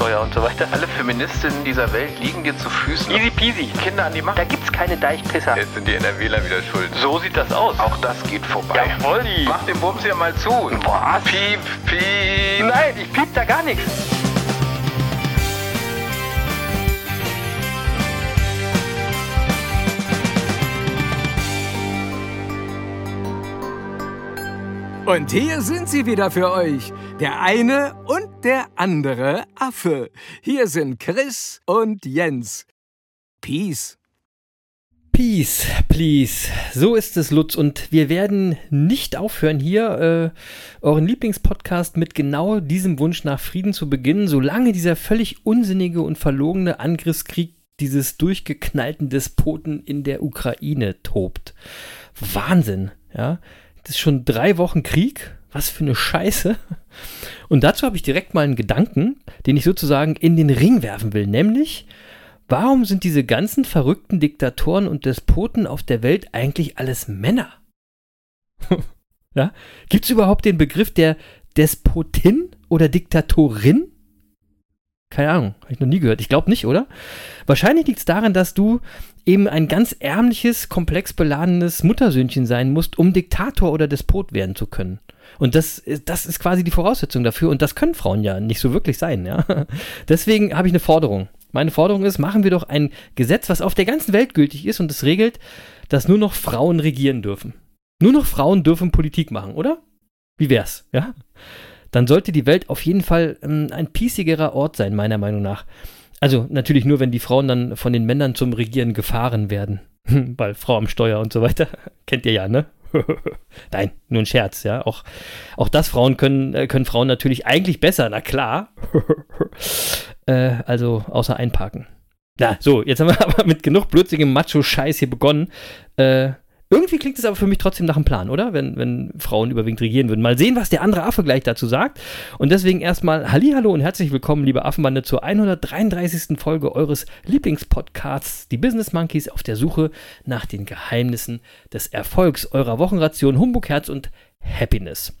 Steuer und so weiter. Alle Feministinnen dieser Welt liegen dir zu Füßen. Easy peasy. Kinder an die Macht. Da gibt's keine Deichpisser. Jetzt sind die NRWler wieder schuld. So sieht das aus. Auch das geht vorbei. Jawoll. Mach den Bums hier mal zu. Was? Piep, piep. Nein, ich piep da gar nichts. Und hier sind sie wieder für euch. Der eine und der andere Affe. Hier sind Chris und Jens. Peace. Peace, please. So ist es, Lutz. Und wir werden nicht aufhören, hier äh, euren Lieblingspodcast mit genau diesem Wunsch nach Frieden zu beginnen, solange dieser völlig unsinnige und verlogene Angriffskrieg dieses durchgeknallten Despoten in der Ukraine tobt. Wahnsinn, ja. Das ist schon drei Wochen Krieg. Was für eine Scheiße. Und dazu habe ich direkt mal einen Gedanken, den ich sozusagen in den Ring werfen will. Nämlich, warum sind diese ganzen verrückten Diktatoren und Despoten auf der Welt eigentlich alles Männer? ja? Gibt es überhaupt den Begriff der Despotin oder Diktatorin? Keine Ahnung, habe ich noch nie gehört. Ich glaube nicht, oder? Wahrscheinlich liegt es daran, dass du eben ein ganz ärmliches, komplex beladenes Muttersöhnchen sein musst, um Diktator oder Despot werden zu können. Und das, das ist quasi die Voraussetzung dafür. Und das können Frauen ja nicht so wirklich sein, ja. Deswegen habe ich eine Forderung. Meine Forderung ist, machen wir doch ein Gesetz, was auf der ganzen Welt gültig ist und es regelt, dass nur noch Frauen regieren dürfen. Nur noch Frauen dürfen Politik machen, oder? Wie wär's, ja? Dann sollte die Welt auf jeden Fall ähm, ein piesigerer Ort sein, meiner Meinung nach. Also natürlich nur, wenn die Frauen dann von den Männern zum Regieren gefahren werden. Weil Frau am Steuer und so weiter. Kennt ihr ja, ne? Nein, nur ein Scherz, ja. Auch, auch das Frauen können, äh, können Frauen natürlich eigentlich besser, na klar. äh, also außer einparken. Na, so, jetzt haben wir aber mit genug blödsinnigem Macho-Scheiß hier begonnen. Äh, irgendwie klingt es aber für mich trotzdem nach einem Plan, oder? Wenn, wenn Frauen überwiegend regieren würden. Mal sehen, was der andere Affe gleich dazu sagt. Und deswegen erstmal Hallihallo und herzlich willkommen, liebe Affenbande, zur 133. Folge eures Lieblingspodcasts, die Business Monkeys, auf der Suche nach den Geheimnissen des Erfolgs eurer Wochenration Humbug, Herz und Happiness.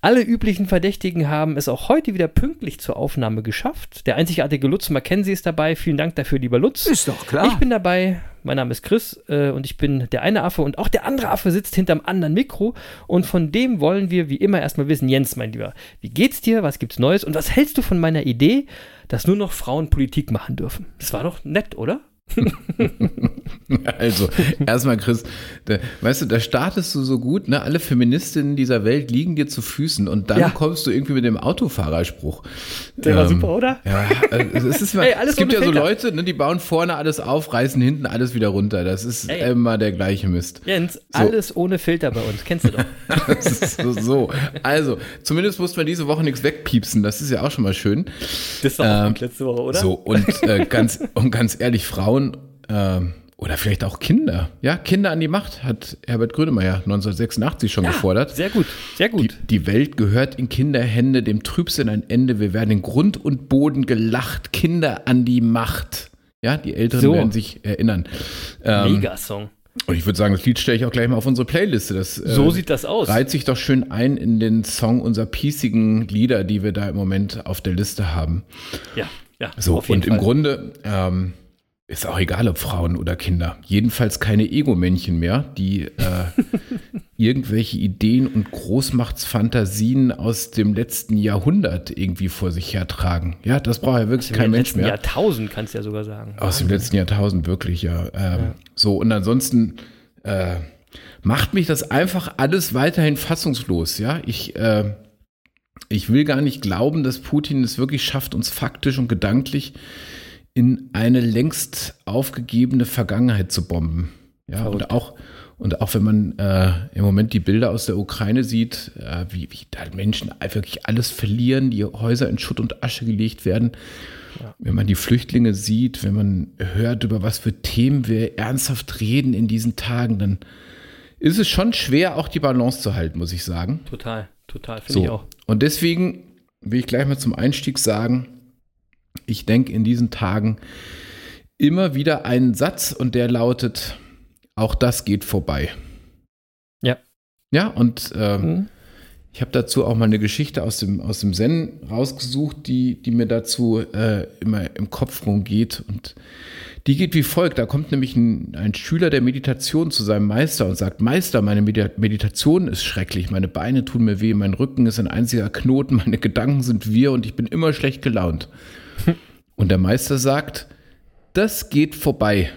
Alle üblichen Verdächtigen haben es auch heute wieder pünktlich zur Aufnahme geschafft. Der einzigartige Lutz Mackenzie ist dabei. Vielen Dank dafür, lieber Lutz. Ist doch klar. Ich bin dabei. Mein Name ist Chris äh, und ich bin der eine Affe und auch der andere Affe sitzt hinterm anderen Mikro. Und von dem wollen wir wie immer erstmal wissen, Jens, mein Lieber, wie geht's dir? Was gibt's Neues? Und was hältst du von meiner Idee, dass nur noch Frauen Politik machen dürfen? Das war doch nett, oder? also, erstmal, Chris, da, weißt du, da startest du so gut, ne? Alle Feministinnen dieser Welt liegen dir zu Füßen und dann ja. kommst du irgendwie mit dem Autofahrerspruch. Der ähm, war super, oder? Ja, also es, ist mal, Ey, es gibt ja so Leute, ne, die bauen vorne alles auf, reißen hinten alles wieder runter. Das ist Ey. immer der gleiche Mist. Jens, so. alles ohne Filter bei uns, kennst du doch. so, so. Also, zumindest mussten wir diese Woche nichts wegpiepsen, das ist ja auch schon mal schön. Das war ähm, auch letzte Woche, oder? So, und, äh, ganz, und ganz ehrlich, Frauen Frauen äh, oder vielleicht auch Kinder. Ja, Kinder an die Macht hat Herbert Grönemeyer 1986 schon ja, gefordert. Sehr gut, sehr gut. Die, die, Welt gehört in Kinderhände, dem Trübsinn ein Ende. Wir werden in Grund und Boden gelacht. Kinder an die Macht. Ja, die Älteren so. werden sich erinnern. Ähm, Mega-Song. Und ich würde sagen, das Lied stelle ich auch gleich mal auf unsere Playliste. Das, äh, so sieht das aus. Reiht sich doch schön ein in den Song unserer piesigen Lieder, die wir da im Moment auf der Liste haben. Ja, ja. So, und Fall. im Grunde, ähm, ist auch egal, ob Frauen oder Kinder. Jedenfalls keine Ego-Männchen mehr, die äh, irgendwelche Ideen und Großmachtsfantasien aus dem letzten Jahrhundert irgendwie vor sich hertragen. Ja, das braucht ja wirklich kein Mensch mehr. Aus dem letzten Jahrtausend kannst du ja sogar sagen. Aus dem letzten Jahrtausend wirklich, ja. Ähm, ja. So, und ansonsten äh, macht mich das einfach alles weiterhin fassungslos. Ja, ich, äh, ich will gar nicht glauben, dass Putin es wirklich schafft, uns faktisch und gedanklich in eine längst aufgegebene Vergangenheit zu bomben. Ja, Verrückt. und auch, und auch wenn man äh, im Moment die Bilder aus der Ukraine sieht, äh, wie, wie da Menschen wirklich alles verlieren, die Häuser in Schutt und Asche gelegt werden. Ja. Wenn man die Flüchtlinge sieht, wenn man hört, über was für Themen wir ernsthaft reden in diesen Tagen, dann ist es schon schwer, auch die Balance zu halten, muss ich sagen. Total, total, finde ich So. auch. Und deswegen will ich gleich mal zum Einstieg sagen, ich denke in diesen Tagen immer wieder einen Satz und der lautet, auch das geht vorbei. Ja. Ja, und ähm, Mhm. ich habe dazu auch mal eine Geschichte aus dem, aus dem Zen rausgesucht, die, die mir dazu äh, immer im Kopf rumgeht. Und die geht wie folgt. Da kommt nämlich ein, ein Schüler der Meditation zu seinem Meister und sagt, Meister, meine Medi Meditation ist schrecklich, meine Beine tun mir weh, mein Rücken ist ein einziger Knoten, meine Gedanken sind wir und ich bin immer schlecht gelaunt. Und der Meister sagt, das geht vorbei.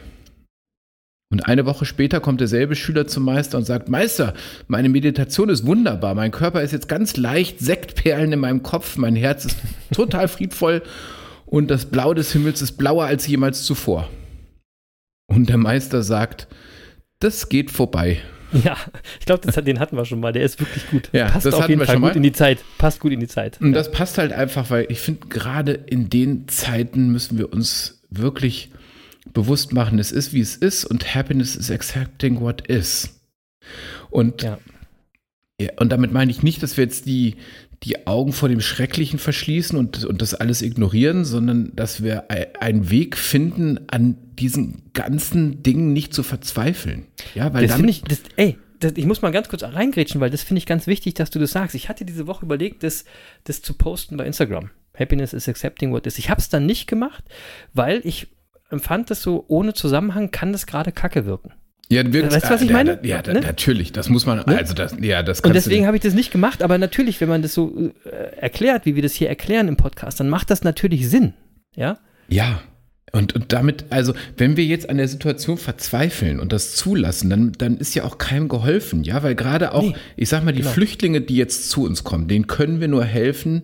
Und eine Woche später kommt derselbe Schüler zum Meister und sagt, Meister, meine Meditation ist wunderbar, mein Körper ist jetzt ganz leicht, Sektperlen in meinem Kopf, mein Herz ist total friedvoll und das Blau des Himmels ist blauer als jemals zuvor. Und der Meister sagt, das geht vorbei. Ja, ich glaube, den hatten wir schon mal. Der ist wirklich gut. Ja, Passt das auf jeden Fall gut in die Zeit. Passt gut in die Zeit. Und das passt halt einfach, weil ich finde, gerade in den Zeiten müssen wir uns wirklich bewusst machen, es ist, wie es ist und Happiness is accepting what is. Und, Ja. ja, und damit meine ich nicht, dass wir jetzt die, die Augen vor dem Schrecklichen verschließen und, und das alles ignorieren, sondern dass wir ei- einen Weg finden, an diesen ganzen Dingen nicht zu verzweifeln. Ja, weil Das dann, finde ich, das, ey, das, ich muss mal ganz kurz reingrätschen, weil das finde ich ganz wichtig, dass du das sagst. Ich hatte diese Woche überlegt, das, das zu posten bei Instagram. Happiness is accepting what is. Ich habe es dann nicht gemacht, weil ich empfand das so, ohne Zusammenhang kann das gerade kacke wirken. ja, wirklich, Weißt du, was ich ja, meine? Ja, ja, Ne? natürlich, das muss man, also das, ja, das Und deswegen habe ich das nicht gemacht, aber natürlich, wenn man das so äh, erklärt, wie wir das hier erklären im Podcast, dann macht das natürlich Sinn. Ja? Ja. Und, und damit, also, wenn wir jetzt an der Situation verzweifeln und das zulassen, dann, dann ist ja auch keinem geholfen, ja, weil gerade auch, Nee, ich sag mal, die genau. Flüchtlinge, die jetzt zu uns kommen, denen können wir nur helfen,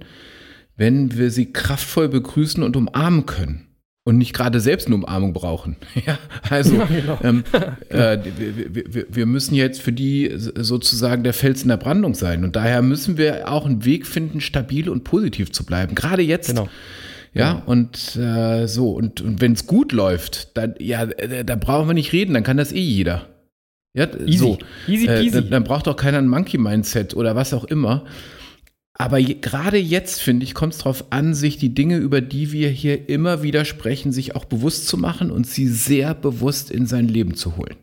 wenn wir sie kraftvoll begrüßen und umarmen können. Und nicht gerade selbst eine Umarmung brauchen. Ja, also Ja, genau. ähm, äh, wir, wir- wir, müssen jetzt für die sozusagen der Fels in der Brandung sein. Und daher müssen wir auch einen Weg finden, stabil und positiv zu bleiben. Gerade jetzt. Genau. Ja, und äh, so, und, und wenn es gut läuft, dann, ja, äh, da brauchen wir nicht reden, dann kann das eh jeder. Ja, Easy. so. Easy Äh, peasy. dann, dann braucht auch keiner ein Monkey-Mindset oder was auch immer. Aber je, gerade jetzt, finde ich, kommt es darauf an, sich die Dinge, über die wir hier immer wieder sprechen, sich auch bewusst zu machen und sie sehr bewusst in sein Leben zu holen.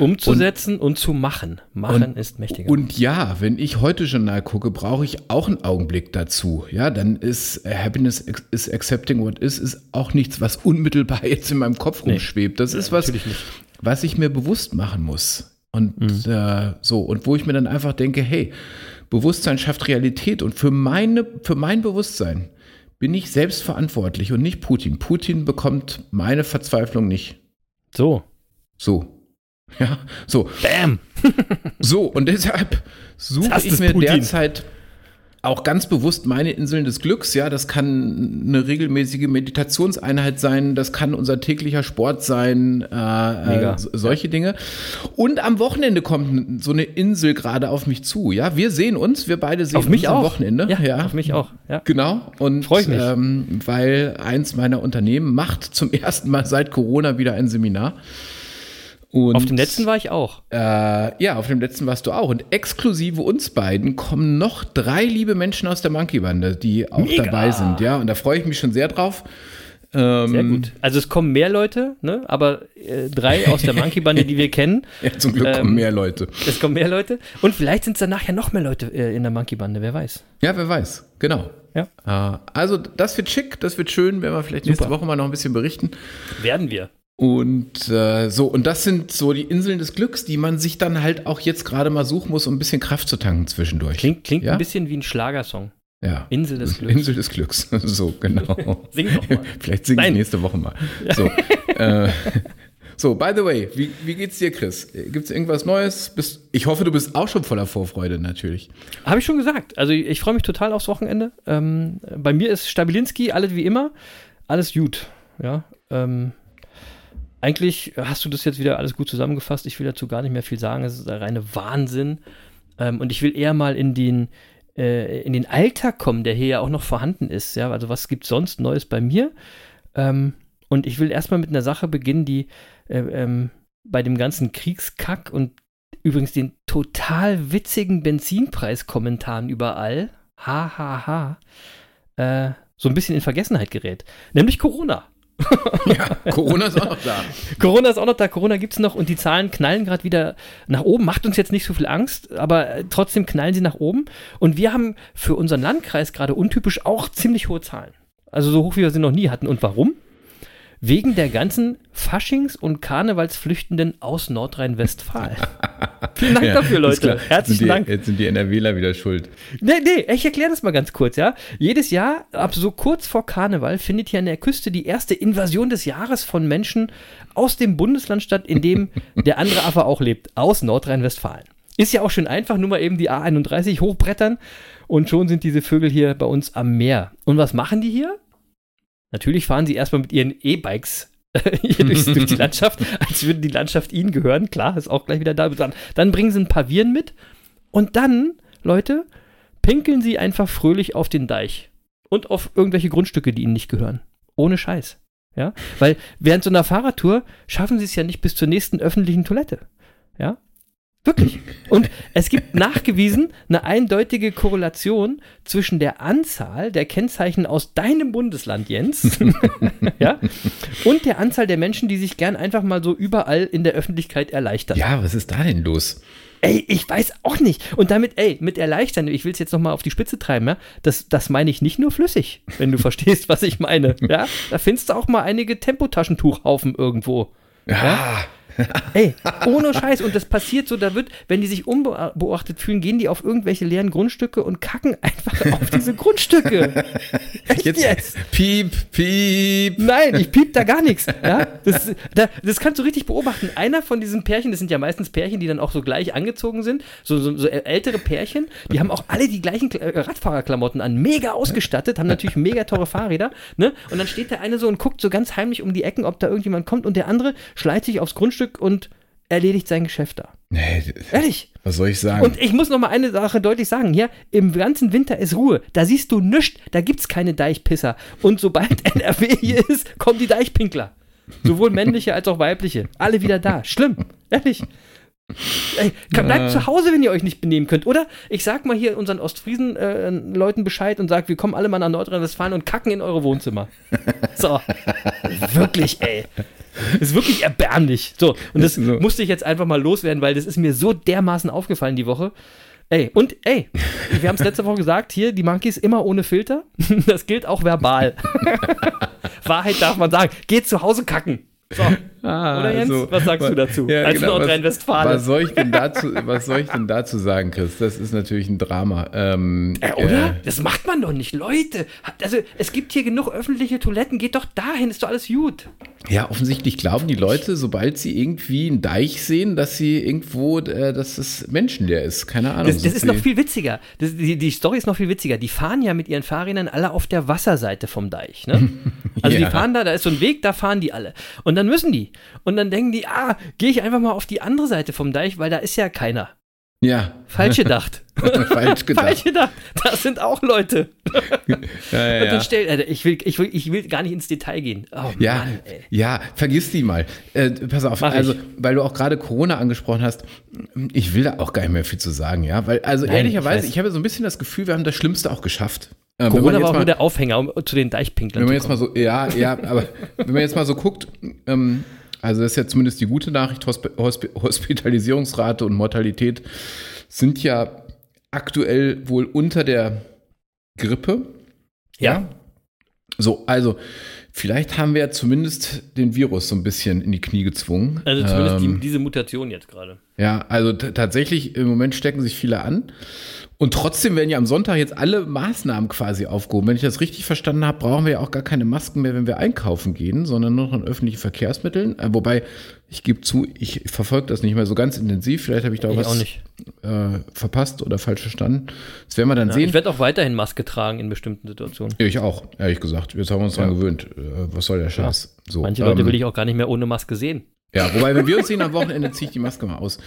Umzusetzen und, zu machen. Machen Und- ist mächtiger. Und ja, wenn ich heute Journal gucke, brauche ich auch einen Augenblick dazu. Ja, dann ist äh, Happiness is accepting what is, ist auch nichts, was unmittelbar jetzt in meinem Kopf Nee. rumschwebt. Das ist was, was ich mir bewusst machen muss. Und Mhm. äh, so, und wo ich mir dann einfach denke, hey, Bewusstsein schafft Realität. Und für meine, für mein Bewusstsein bin ich selbst verantwortlich und nicht Putin. Putin bekommt meine Verzweiflung nicht. So. So. Ja, so. Bam. So, und deshalb suche ich mir Putin. derzeit auch ganz bewusst meine Inseln des Glücks. Ja, das kann eine regelmäßige Meditationseinheit sein, das kann unser täglicher Sport sein, äh, äh, so- solche Dinge. Und am Wochenende kommt so eine Insel gerade auf mich zu. Ja, wir sehen uns, wir beide sehen Auf mich uns am auch. Wochenende. Ja, auf mich auch. Ja. Genau. Und ich mich. Ähm, weil eins meiner Unternehmen macht zum ersten Mal seit Corona wieder ein Seminar. Und Auf dem letzten war ich auch. äh, ja, auf dem letzten warst du auch. Und exklusive uns beiden kommen noch drei liebe Menschen aus der Monkey-Bande, die auch Mega. dabei sind. Ja, und da freue ich mich schon sehr drauf. Ähm, Sehr gut. Also es kommen mehr Leute, ne? aber äh, drei aus der Monkey-Bande, die wir kennen. Ja, zum Glück Ähm, kommen mehr Leute. Es kommen mehr Leute. Und vielleicht sind es danach ja noch mehr Leute äh, in der Monkey-Bande, wer weiß. Ja, wer weiß. Genau. Ja. Äh, also, das wird schick, das wird schön, werden wir vielleicht nächste Super. Woche mal noch ein bisschen berichten. Werden wir. Und äh, so, und das sind so die Inseln des Glücks, die man sich dann halt auch jetzt gerade mal suchen muss, um ein bisschen Kraft zu tanken zwischendurch. Klingt, klingt Ja? ein bisschen wie ein Schlagersong. ja. Insel des Glücks. Insel des Glücks. So, genau. Sing doch mal. Vielleicht singe ich nächste Woche mal. So, äh, so, by the way, wie, wie geht's dir, Chris? Gibt es irgendwas Neues? Bist, ich hoffe, du bist auch schon voller Vorfreude, natürlich. Habe ich schon gesagt. Also ich freue mich total aufs Wochenende. Ähm, bei mir ist Stabilinski, alles wie immer, alles gut. Ja. Ähm, eigentlich hast du das jetzt wieder alles gut zusammengefasst. Ich will dazu gar nicht mehr viel sagen. Es ist der reine Wahnsinn. Ähm, und ich will eher mal in den, äh, in den Alltag kommen, der hier ja auch noch vorhanden ist. Ja, also was gibt sonst Neues bei mir? Ähm, und ich will erstmal mit einer Sache beginnen, die äh, ähm, bei dem ganzen Kriegskack und übrigens den total witzigen Benzinpreiskommentaren überall, ha, ha, ha, äh, so ein bisschen in Vergessenheit gerät. Nämlich Corona. Ja, Corona ist auch noch da. Corona ist auch noch da, Corona gibt es noch und die Zahlen knallen gerade wieder nach oben. Macht uns jetzt nicht so viel Angst, aber äh, trotzdem knallen sie nach oben. Und wir haben für unseren Landkreis gerade untypisch auch ziemlich hohe Zahlen. Also so hoch, wie wir sie noch nie hatten. Und warum? Wegen der ganzen Faschings- und Karnevalsflüchtenden aus Nordrhein-Westfalen. Vielen Dank Ja, dafür. Leute. Herzlichen die, Dank. Jetzt sind die NRWler wieder schuld. Nee, nee, ich erkläre das mal ganz kurz, ja. Jedes Jahr, ab so kurz vor Karneval, findet hier an der Küste die erste Invasion des Jahres von Menschen aus dem Bundesland statt, in dem der andere Affe auch lebt, aus Nordrhein-Westfalen. Ist ja auch schön einfach, nur mal eben die A31 hochbrettern und schon sind diese Vögel hier bei uns am Meer. Und was machen die hier? Natürlich fahren sie erstmal mit ihren E-Bikes hier durchs, durch die Landschaft, als würde die Landschaft ihnen gehören. Klar, ist auch gleich wieder da. Dann, dann bringen sie ein paar Viren mit und dann, Leute, pinkeln sie einfach fröhlich auf den Deich und auf irgendwelche Grundstücke, die ihnen nicht gehören. Ohne Scheiß. Ja, weil während so einer Fahrradtour schaffen sie es ja nicht bis zur nächsten öffentlichen Toilette. Ja, Wirklich. Und es gibt nachgewiesen eine eindeutige Korrelation zwischen der Anzahl der Kennzeichen aus deinem Bundesland, Jens, ja, und der Anzahl der Menschen, die sich gern einfach mal so überall in der Öffentlichkeit erleichtern. Ja, was ist da denn los? Ey, ich weiß auch nicht. Und damit, ey, mit erleichtern, ich will es jetzt nochmal auf die Spitze treiben, ja, das, das meine ich nicht nur flüssig, wenn du verstehst, was ich meine. Ja, da findest du auch mal einige Tempotaschentuchhaufen irgendwo. Ja. Ey, ohne Scheiß. Und das passiert so, da wird, wenn die sich unbeobachtet fühlen, gehen die auf irgendwelche leeren Grundstücke und kacken einfach auf diese Grundstücke. Echt Jetzt, jetzt? piep, piep. Nein, ich piep da gar nichts. Ja? Das, da, das kannst du richtig beobachten. Einer von diesen Pärchen, das sind ja meistens Pärchen, die dann auch so gleich angezogen sind, so, so, so ältere Pärchen, die haben auch alle die gleichen äh, Radfahrerklamotten an, mega ausgestattet, haben natürlich mega teure Fahrräder. Ne? Und dann steht der eine so und guckt so ganz heimlich um die Ecken, ob da irgendjemand kommt und der andere schleicht sich aufs Grundstück und erledigt sein Geschäft da. Nee, Ehrlich. was soll ich sagen? Und ich muss noch mal eine Sache deutlich sagen. Hier, im ganzen Winter ist Ruhe. Da siehst du nichts. Da gibt's keine Deichpisser. Und sobald NRW hier ist, kommen die Deichpinkler. Sowohl männliche als auch weibliche. Alle wieder da. Schlimm. Ehrlich. Ey, bleibt zu Hause, wenn ihr euch nicht benehmen könnt. Oder ich sag mal hier unseren Ostfriesen-Leuten Bescheid und sag, wir kommen alle mal nach Nordrhein-Westfalen und kacken in eure Wohnzimmer. So. wirklich, ey. Ist wirklich erbärmlich. So, und das So. musste ich jetzt einfach mal loswerden, weil das ist mir so dermaßen aufgefallen die Woche. Ey, und ey, wir haben es letzte Woche gesagt, hier, die Monkeys immer ohne Filter. Das gilt auch verbal. Wahrheit darf man sagen. Geht zu Hause kacken. So. Ah, Oder Jens? Was sagst du dazu? Als genau, Nordrhein-Westfale. Was, was, soll ich denn dazu, was soll ich denn dazu sagen, Chris? Das ist natürlich ein Drama. Ähm, Äh, oder? äh, Das macht man doch nicht, Leute. Also, es gibt hier genug öffentliche Toiletten. Geht doch dahin, ist doch alles gut. ja, offensichtlich glauben die Leute, sobald sie irgendwie einen Deich sehen, dass sie irgendwo, äh, dass das menschenleer ist. Keine Ahnung. Das, das ist noch viel witziger. Das, die, die Story ist noch viel witziger. Die fahren ja mit ihren Fahrrädern alle auf der Wasserseite vom Deich. Ne? Also Ja. die fahren da, da ist so ein Weg, da fahren die alle. Und dann müssen die. Und dann denken die, ah, gehe ich einfach mal auf die andere Seite vom Deich, weil da ist ja keiner. Ja, Falsch gedacht. falsch gedacht. Falsch gedacht. Das sind auch Leute. Ja, ja, ja. stell, äh, ich, will, ich, will, ich will gar nicht ins Detail gehen. Oh Ja, Mann, ja, vergiss die mal. Äh, pass auf, Mach ich. also, weil du auch gerade Corona angesprochen hast, ich will da auch gar nicht mehr viel zu sagen, ja, weil, also Nein, ehrlicherweise, ich ich, habe so ein bisschen das Gefühl, wir haben das Schlimmste auch geschafft. Äh, man Corona war auch mal- nur der Aufhänger, um zu den Deichpinklern Wenn man jetzt mal so, ja, ja, aber wenn man jetzt mal so guckt, ähm, also das ist ja zumindest die gute Nachricht, Hosp Hosp Hospitalisierungsrate und Mortalität sind ja aktuell wohl unter der Grippe. Ja. So, also vielleicht haben wir ja zumindest den Virus so ein bisschen in die Knie gezwungen. Also zumindest Ähm, die, diese Mutation jetzt gerade. ja, also tatsächlich, im Moment stecken sich viele an. Und trotzdem werden ja am Sonntag jetzt alle Maßnahmen quasi aufgehoben. Wenn ich das richtig verstanden habe, brauchen wir ja auch gar keine Masken mehr, wenn wir einkaufen gehen, sondern nur noch in öffentlichen Verkehrsmitteln. Äh, wobei, ich gebe zu, ich verfolge das nicht mehr so ganz intensiv. Vielleicht habe ich da auch Ich was auch nicht. Äh, verpasst oder falsch verstanden. Das werden wir dann Ja, sehen. ich werde auch weiterhin Maske tragen in bestimmten Situationen. Ja, ich auch, ehrlich gesagt. Jetzt haben wir uns dran gewöhnt. Äh, was soll der Scheiß? So, Manche Leute ähm, will ich auch gar nicht mehr ohne Maske sehen. Ja, wobei, wenn wir uns sehen am Wochenende, ziehe ich die Maske mal aus.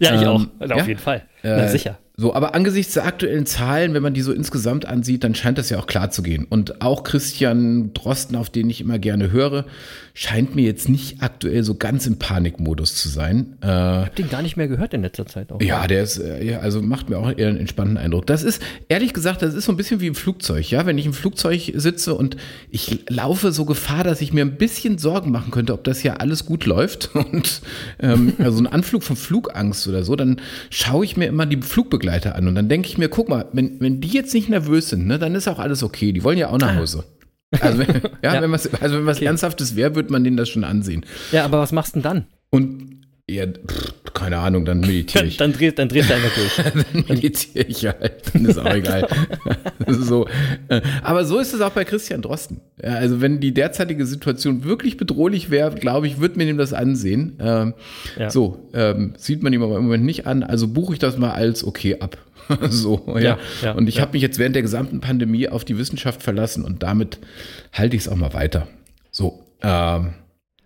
Ja, ich Ähm, auch. Also ja? Auf jeden Fall. Na Äh, sicher. So, aber angesichts der aktuellen Zahlen, wenn man die so insgesamt ansieht, dann scheint das ja auch klar zu gehen. Und auch Christian Drosten, auf den ich immer gerne höre, scheint mir jetzt nicht aktuell so ganz im Panikmodus zu sein. Äh, Ich habe den gar nicht mehr gehört in letzter Zeit auch. ja, der ist, äh, ja, also macht mir auch eher einen entspannten Eindruck. Das ist, ehrlich gesagt, das ist so ein bisschen wie im Flugzeug, ja. Wenn ich im Flugzeug sitze und ich laufe so Gefahr, dass ich mir ein bisschen Sorgen machen könnte, ob das ja alles gut läuft und ähm, also ein Anflug von Flugangst oder so, dann schaue ich mir immer die Flugbegleiter an und dann denke ich mir, guck mal, wenn, wenn die jetzt nicht nervös sind, ne, dann ist auch alles okay. Die wollen ja auch nach Hause. Also, wenn, ja, Ja. wenn was, also wenn was Okay. Ernsthaftes wäre, wird man denen das schon ansehen. Ja, aber was machst du denn dann? Und ja, pff, keine Ahnung, dann meditiere ich. dann, drehst, dann drehst du einfach durch. dann meditiere ich halt. Dann ist auch egal. Ist so. Äh, Aber so ist es auch bei Christian Drosten. Also wenn die derzeitige Situation wirklich bedrohlich wäre, glaube ich, würde mir ihm das ansehen. Ähm, Ja. So, ähm, sieht man ihm aber im Moment nicht an. Also buche ich das mal als okay ab. so, ja. Ja, ja, und ich habe mich jetzt während der gesamten Pandemie auf die Wissenschaft verlassen und damit halte ich es auch mal weiter. So, ähm,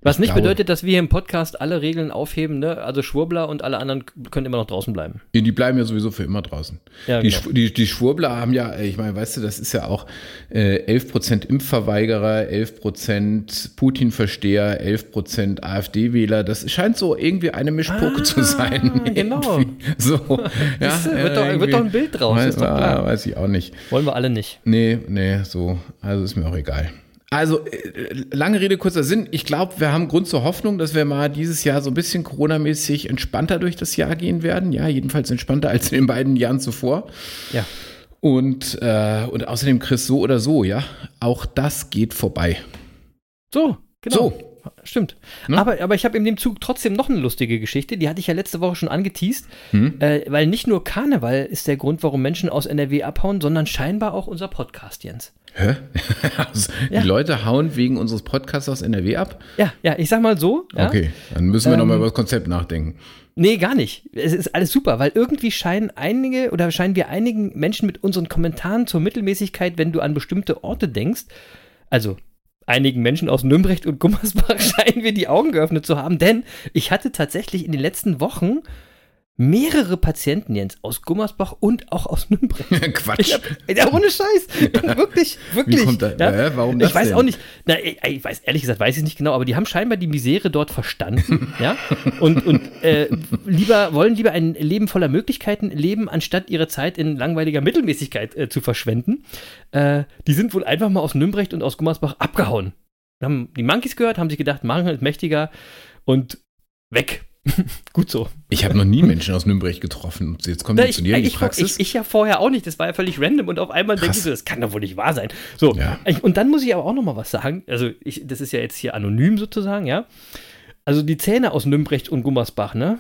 Was nicht glaube- bedeutet, dass wir im Podcast alle Regeln aufheben, ne? Also Schwurbler und alle anderen können immer noch draußen bleiben. Die bleiben ja sowieso für immer draußen. Ja, die, genau. Schw- die, die Schwurbler haben ja, ich meine, weißt du, das ist ja auch äh, 11% Impfverweigerer, 11% Putin-Versteher, 11% AfD-Wähler. Das scheint so irgendwie eine Mischpoke Ah, zu sein. genau. Irgendwie. So, ja, Siehste, wird, doch, irgendwie. wird doch ein Bild draus, Weiß, ist doch klar. weiß ich auch nicht. Wollen wir alle nicht. Nee, nee, so. Also ist mir auch egal. Also, äh, lange Rede, kurzer Sinn. Ich glaube, wir haben Grund zur Hoffnung, dass wir mal dieses Jahr so ein bisschen Corona-mäßig entspannter durch das Jahr gehen werden. Ja, jedenfalls entspannter als in den beiden Jahren zuvor. Ja. Und, äh, und außerdem, Chris, so oder so, ja, auch das geht vorbei. So, genau. So. Stimmt. Ne? Aber, aber ich habe in dem Zug trotzdem noch eine lustige Geschichte. Die hatte ich ja letzte Woche schon angeteased. Hm? Äh, weil nicht nur Karneval ist der Grund, warum Menschen aus NRW abhauen, sondern scheinbar auch unser Podcast, Jens. Hä? Also, Ja. Die Leute hauen wegen unseres Podcasts aus NRW ab? Ja, ja, ich sag mal so. Ja? Okay, dann müssen wir noch Ähm, nochmal über das Konzept nachdenken. Nee, gar nicht. Es ist alles super, weil irgendwie scheinen einige oder scheinen wir einigen Menschen mit unseren Kommentaren zur Mittelmäßigkeit, wenn du an bestimmte Orte denkst, also einigen Menschen aus Nürnberg und Gummersbach scheinen wir die Augen geöffnet zu haben, denn ich hatte tatsächlich in den letzten Wochen mehrere Patienten, Jens, aus Gummersbach und auch aus Nürnberg. Quatsch. Hab, ja, ohne Scheiß. wirklich, wirklich. Wie kommt da- ja? äh, warum das Ich weiß denn? auch nicht. Na, ich, ich weiß, ehrlich gesagt, weiß ich nicht genau, aber die haben scheinbar die Misere dort verstanden, ja. Und, und äh, lieber, wollen lieber ein Leben voller Möglichkeiten leben, anstatt ihre Zeit in langweiliger Mittelmäßigkeit äh, zu verschwenden. Äh, die sind wohl einfach mal aus Nürnberg und aus Gummersbach abgehauen. Haben die Monkeys gehört, haben sich gedacht, Mangel ist mächtiger und weg. Gut so. Ich habe noch nie Menschen aus Nürnberg getroffen. Jetzt kommen Na, die ich, zu dir in die ich, Praxis. ich, ich ja vorher auch nicht, das war ja völlig random und auf einmal denke ich so, das kann doch wohl nicht wahr sein. So, Ja. und dann muss ich aber auch noch mal was sagen, also ich, das ist ja jetzt hier anonym sozusagen, ja. Also die Zähne aus Nürnberg und Gummersbach, ne?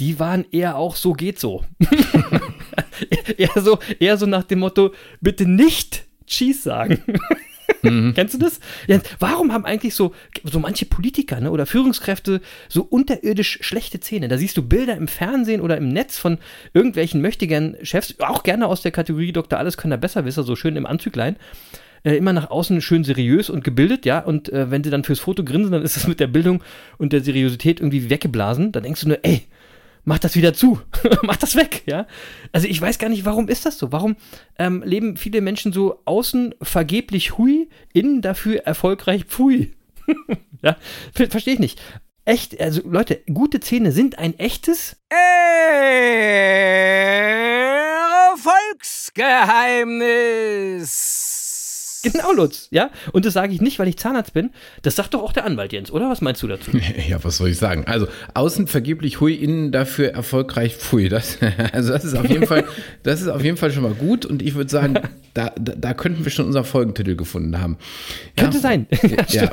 Die waren eher auch so geht so. eher so, eher so nach dem Motto, bitte nicht Cheese sagen. Mhm. Kennst du das? Ja, warum haben eigentlich so, so manche Politiker ne, oder Führungskräfte so unterirdisch schlechte Zähne? Da siehst du Bilder im Fernsehen oder im Netz von irgendwelchen möchtegern Chefs, auch gerne aus der Kategorie Dr. Alles können da Besserwisser, so schön im Anzüglein. Äh, immer nach außen schön seriös und gebildet, ja. Und äh, wenn sie dann fürs Foto grinsen, dann ist das mit der Bildung und der Seriosität irgendwie weggeblasen. Dann denkst du nur, ey, mach das wieder zu, mach das weg, ja. Also ich weiß gar nicht, warum ist das so? Warum ähm, leben viele Menschen so außen vergeblich hui, innen dafür erfolgreich pfui? ja, ver verstehe ich nicht. Echt, also Leute, gute Zähne sind ein echtes. Volksgeheimnis. Genau, Lutz, ja. Und das sage ich nicht, weil ich Zahnarzt bin. Das sagt doch auch der Anwalt, Jens, oder? Was meinst du dazu? Ja, was soll ich sagen? Also außen vergeblich hui, innen dafür erfolgreich pfui. Das, also das ist auf jeden Fall, das ist auf jeden Fall schon mal gut und ich würde sagen, da, da, da könnten wir schon unseren Folgentitel gefunden haben. Könnte sein. ja,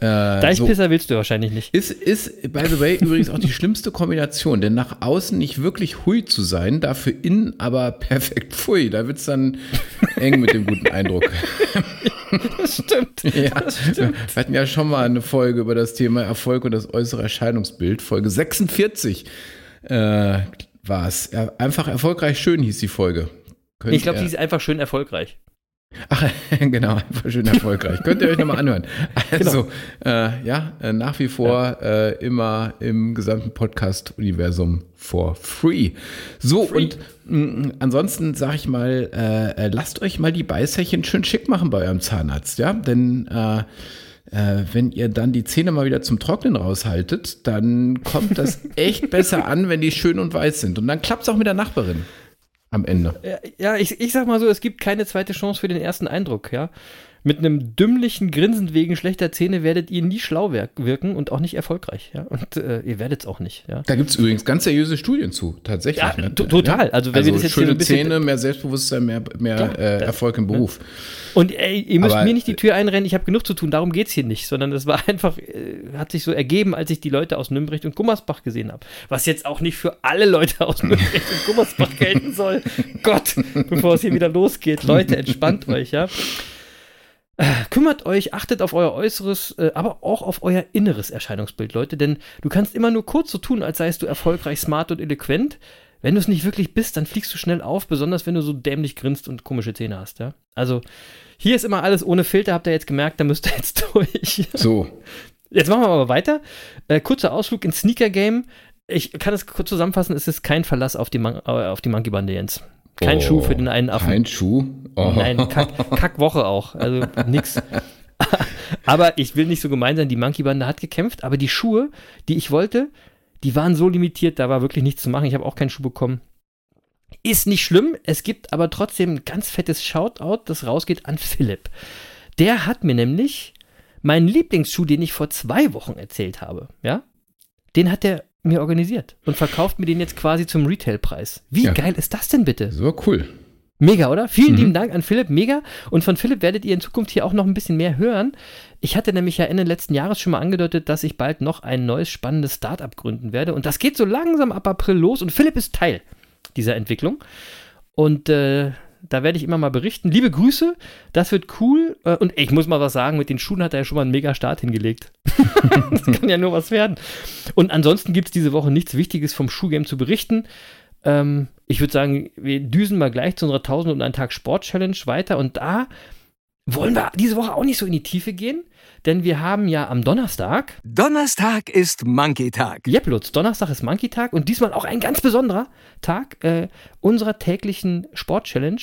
Ja, äh, so. Deichpisser willst du wahrscheinlich nicht. Ist, ist, by the way, übrigens auch die schlimmste Kombination, denn nach außen nicht wirklich hui zu sein, dafür innen aber perfekt pfui. Da wird's dann eng mit dem guten Eindruck. Das stimmt. Ja, Das stimmt. wir hatten ja schon mal eine Folge über das Thema Erfolg und das äußere Erscheinungsbild. Folge 46 äh, war es. Einfach erfolgreich schön hieß die Folge. Könnt Ich glaube, sie ist einfach schön erfolgreich. Ach, genau, einfach schön erfolgreich. Könnt ihr euch nochmal anhören. Also, äh, ja, äh, nach wie vor äh, immer im gesamten Podcast-Universum for free. So, Free. und mh, ansonsten sage ich mal, äh, äh, lasst euch mal die Beißerchen schön schick machen bei eurem Zahnarzt, ja, denn äh, wenn ihr dann die Zähne mal wieder zum Trocknen raushaltet, dann kommt das echt besser an, wenn die schön und weiß sind. Und dann klappt es auch mit der Nachbarin am Ende. Ja, ich, ich sag mal so, es gibt keine zweite Chance für den ersten Eindruck, ja. Mit einem dümmlichen Grinsen wegen schlechter Zähne werdet ihr nie schlau wirken und auch nicht erfolgreich, ja. Und äh, ihr werdet es auch nicht, ja. Da gibt es übrigens ganz seriöse Studien zu, tatsächlich. Ja, ne? to- total. Also, wenn wir das jetzt schöne so ein bisschen- Zähne, mehr Selbstbewusstsein, mehr, mehr Klar, äh, das- Erfolg im Beruf. Und ey, ihr müsst Aber- mir nicht die Tür einrennen, ich habe genug zu tun, darum geht's hier nicht, sondern es war einfach, äh, hat sich so ergeben, als ich die Leute aus Nürnberg und Gummersbach gesehen habe. Was jetzt auch nicht für alle Leute aus Nürnberg und Gummersbach gelten soll. Gott, bevor es hier wieder losgeht. Leute, entspannt euch, ja. Kümmert euch, achtet auf euer äußeres, äh, aber auch auf euer inneres Erscheinungsbild, Leute, denn du kannst immer nur kurz so tun, als seist du erfolgreich, smart und eloquent. Wenn du es nicht wirklich bist, dann fliegst du schnell auf, besonders wenn du so dämlich grinst und komische Zähne hast, ja. Also, hier ist immer alles ohne Filter, habt ihr jetzt gemerkt, da müsst ihr jetzt durch. So, Jetzt machen wir aber weiter. Äh, kurzer Ausflug ins Sneaker-Game. Ich kann es kurz zusammenfassen, es ist kein Verlass auf die, Mon äh, auf die Monkey-Bande, Jens. Kein Oh, Schuh für den einen Affen. Kein Schuh. Oh. Nein, Kack, Kackwoche auch. Also nix. aber ich will nicht so gemein sein, die Monkey-Bande hat gekämpft, aber die Schuhe, die ich wollte, die waren so limitiert, da war wirklich nichts zu machen. Ich habe auch keinen Schuh bekommen. Ist nicht schlimm, es gibt aber trotzdem ein ganz fettes Shoutout, das rausgeht an Philipp. Der hat mir nämlich meinen Lieblingsschuh, den ich vor zwei Wochen erzählt habe, ja, den hat er mir organisiert und verkauft mir den jetzt quasi zum Retailpreis. Wie Ja. geil ist das denn bitte? So cool. Mega, oder? Vielen Mhm. lieben Dank an Philipp, mega. Und von Philipp werdet ihr in Zukunft hier auch noch ein bisschen mehr hören. Ich hatte nämlich ja Ende letzten Jahres schon mal angedeutet, dass ich bald noch ein neues spannendes Startup gründen werde. Und das geht so langsam ab April los. Und Philipp ist Teil dieser Entwicklung. Und äh, da werde ich immer mal berichten. Liebe Grüße, das wird cool. Äh, Und ich muss mal was sagen, mit den Schuhen hat er ja schon mal einen mega Start hingelegt. das kann ja nur was werden. Und ansonsten gibt es diese Woche nichts Wichtiges vom Schuhgame zu berichten. Ähm, ich würde sagen, wir düsen mal gleich zu unserer 1000 und einen Tag Sport Challenge weiter. Und da wollen wir diese Woche auch nicht so in die Tiefe gehen, denn wir haben ja am Donnerstag, Donnerstag ist Monkey-Tag. Jep, Lutz, Donnerstag ist Monkey Tag und diesmal auch ein ganz besonderer Tag äh, unserer täglichen Sport Challenge.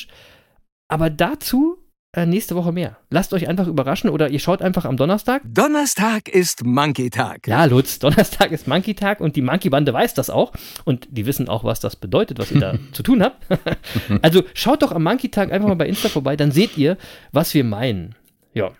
Aber dazu äh, nächste Woche mehr. Lasst euch einfach überraschen oder ihr schaut einfach am Donnerstag. Donnerstag ist Monkey-Tag. Ja, Lutz, Donnerstag ist Monkey Tag und die Monkey-Bande weiß das auch. Und die wissen auch, was das bedeutet, was ihr da zu tun habt. also schaut doch am Monkey Tag einfach mal bei Insta vorbei, dann seht ihr, was wir meinen. Ja.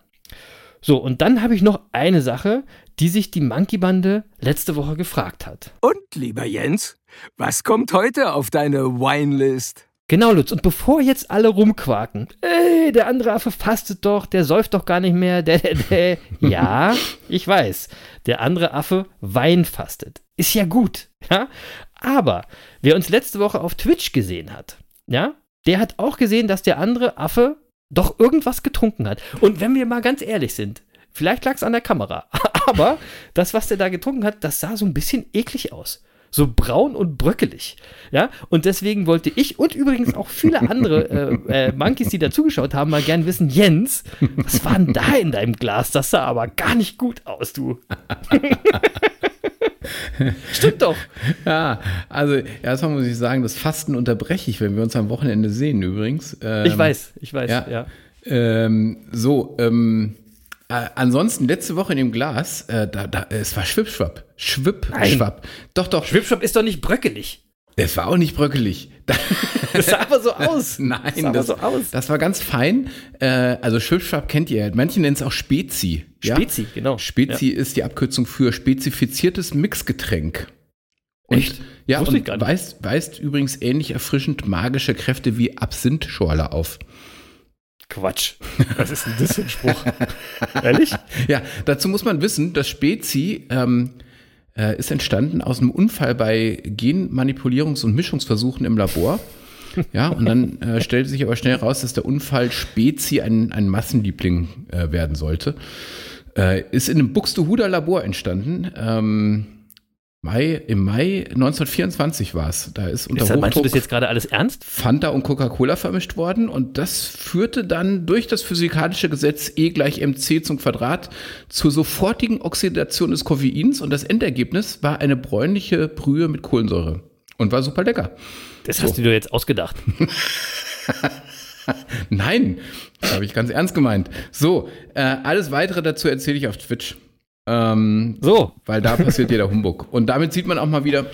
So, und dann habe ich noch eine Sache, die sich die Monkey-Bande letzte Woche gefragt hat. Und, lieber Jens, was kommt heute auf deine Winelist? Genau, Lutz. Und bevor jetzt alle rumquaken, ey, der andere Affe fastet doch, der säuft doch gar nicht mehr, der, der, der. Ja, ich weiß. Der andere Affe Wein fastet. Ist ja gut, ja. Aber wer uns letzte Woche auf Twitch gesehen hat, ja, der hat auch gesehen, dass der andere Affe doch irgendwas getrunken hat. Und wenn wir mal ganz ehrlich sind, vielleicht lag es an der Kamera, aber das, was der da getrunken hat, das sah so ein bisschen eklig aus. So braun und bröckelig. Ja, und deswegen wollte ich und übrigens auch viele andere äh, äh, Monkeys, die da zugeschaut haben, mal gern wissen, Jens, was war denn da in deinem Glas? Das sah aber gar nicht gut aus, du. Stimmt doch. Ja, also erstmal muss ich sagen, das Fasten unterbreche ich, wenn wir uns am Wochenende sehen übrigens. Ähm, Ich weiß, ich weiß, ja. ja. Ähm, so, ähm, äh, ansonsten letzte Woche in dem Glas, äh, da, da, es war Schwippschwapp. Schwippschwapp. Doch, doch. Schwipschwapp ist doch nicht bröckelig. Es war auch nicht bröckelig. Das sah aber so aus. Nein, das sah aber das, so aus. das war ganz fein. Äh, also Schwippschwapp kennt ihr. Manche nennen es auch Spezi. Ja? Spezi, genau. Spezi ist die Abkürzung für spezifiziertes Mixgetränk. Echt? Ja, Wusste ich und weist, weist übrigens ähnlich erfrischend magische Kräfte wie Absinthschorle auf. Quatsch. Was ist denn das für ein Spruch? Ehrlich? Ja, dazu muss man wissen, das Spezi ähm, äh, ist entstanden aus einem Unfall bei Genmanipulierungs- und Mischungsversuchen im Labor. Ja, und dann äh, stellte sich aber schnell raus, dass der Unfall Spezi ein, ein Massenliebling äh, werden sollte. Äh, ist in einem Buxtehuder Labor entstanden. Ähm, Mai, im Mai 1924 war es. Da ist unter Deshalb meinst du Hochdruck das jetzt gerade alles ernst? Fanta und Coca-Cola vermischt worden und das führte dann durch das physikalische Gesetz E gleich mc zum Quadrat zur sofortigen Oxidation des Koffeins und das Endergebnis war eine bräunliche Brühe mit Kohlensäure und war super lecker. Das hast du dir jetzt ausgedacht. Nein, habe ich ganz ernst gemeint. So, äh, alles weitere dazu erzähle ich auf Twitch. Ähm, So. weil da passiert jeder Humbug. Und damit sieht man auch mal wieder,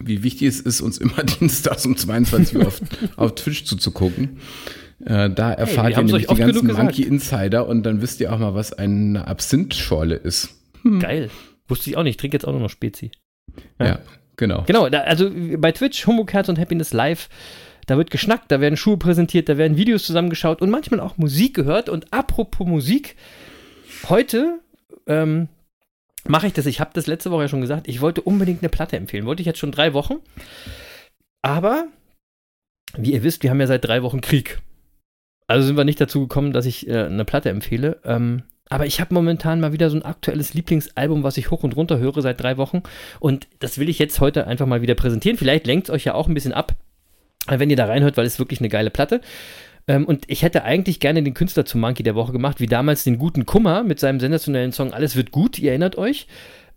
wie wichtig es ist, uns immer dienstags um 22 Uhr auf, auf Twitch zuzugucken. Äh, da erfahrt wir ihr nämlich die ganzen. Monkey Insider und dann wisst ihr auch mal, was eine Absinthschorle ist. Geil. Wusste ich auch nicht. Ich trinke jetzt auch nur noch Spezi. Ja, Ja. genau. Genau, da, also bei Twitch, Humbug, Herz und Happiness live, da wird geschnackt, da werden Schuhe präsentiert, da werden Videos zusammengeschaut und manchmal auch Musik gehört. Und apropos Musik, heute ähm, mache ich das, ich habe das letzte Woche ja schon gesagt, ich wollte unbedingt eine Platte empfehlen. Wollte ich jetzt schon drei Wochen. Aber, wie ihr wisst, wir haben ja seit drei Wochen Krieg. Also sind wir nicht dazu gekommen, dass ich äh, eine Platte empfehle. Ähm, aber ich habe momentan mal wieder so ein aktuelles Lieblingsalbum, was ich hoch und runter höre seit drei Wochen. Und das will ich jetzt heute einfach mal wieder präsentieren. Vielleicht lenkt es euch ja auch ein bisschen ab, wenn ihr da reinhört, weil es wirklich eine geile Platte. Ähm, und ich hätte eigentlich gerne den Künstler zum Monkey der Woche gemacht, wie damals den guten Kummer mit seinem sensationellen Song Alles wird gut, ihr erinnert euch.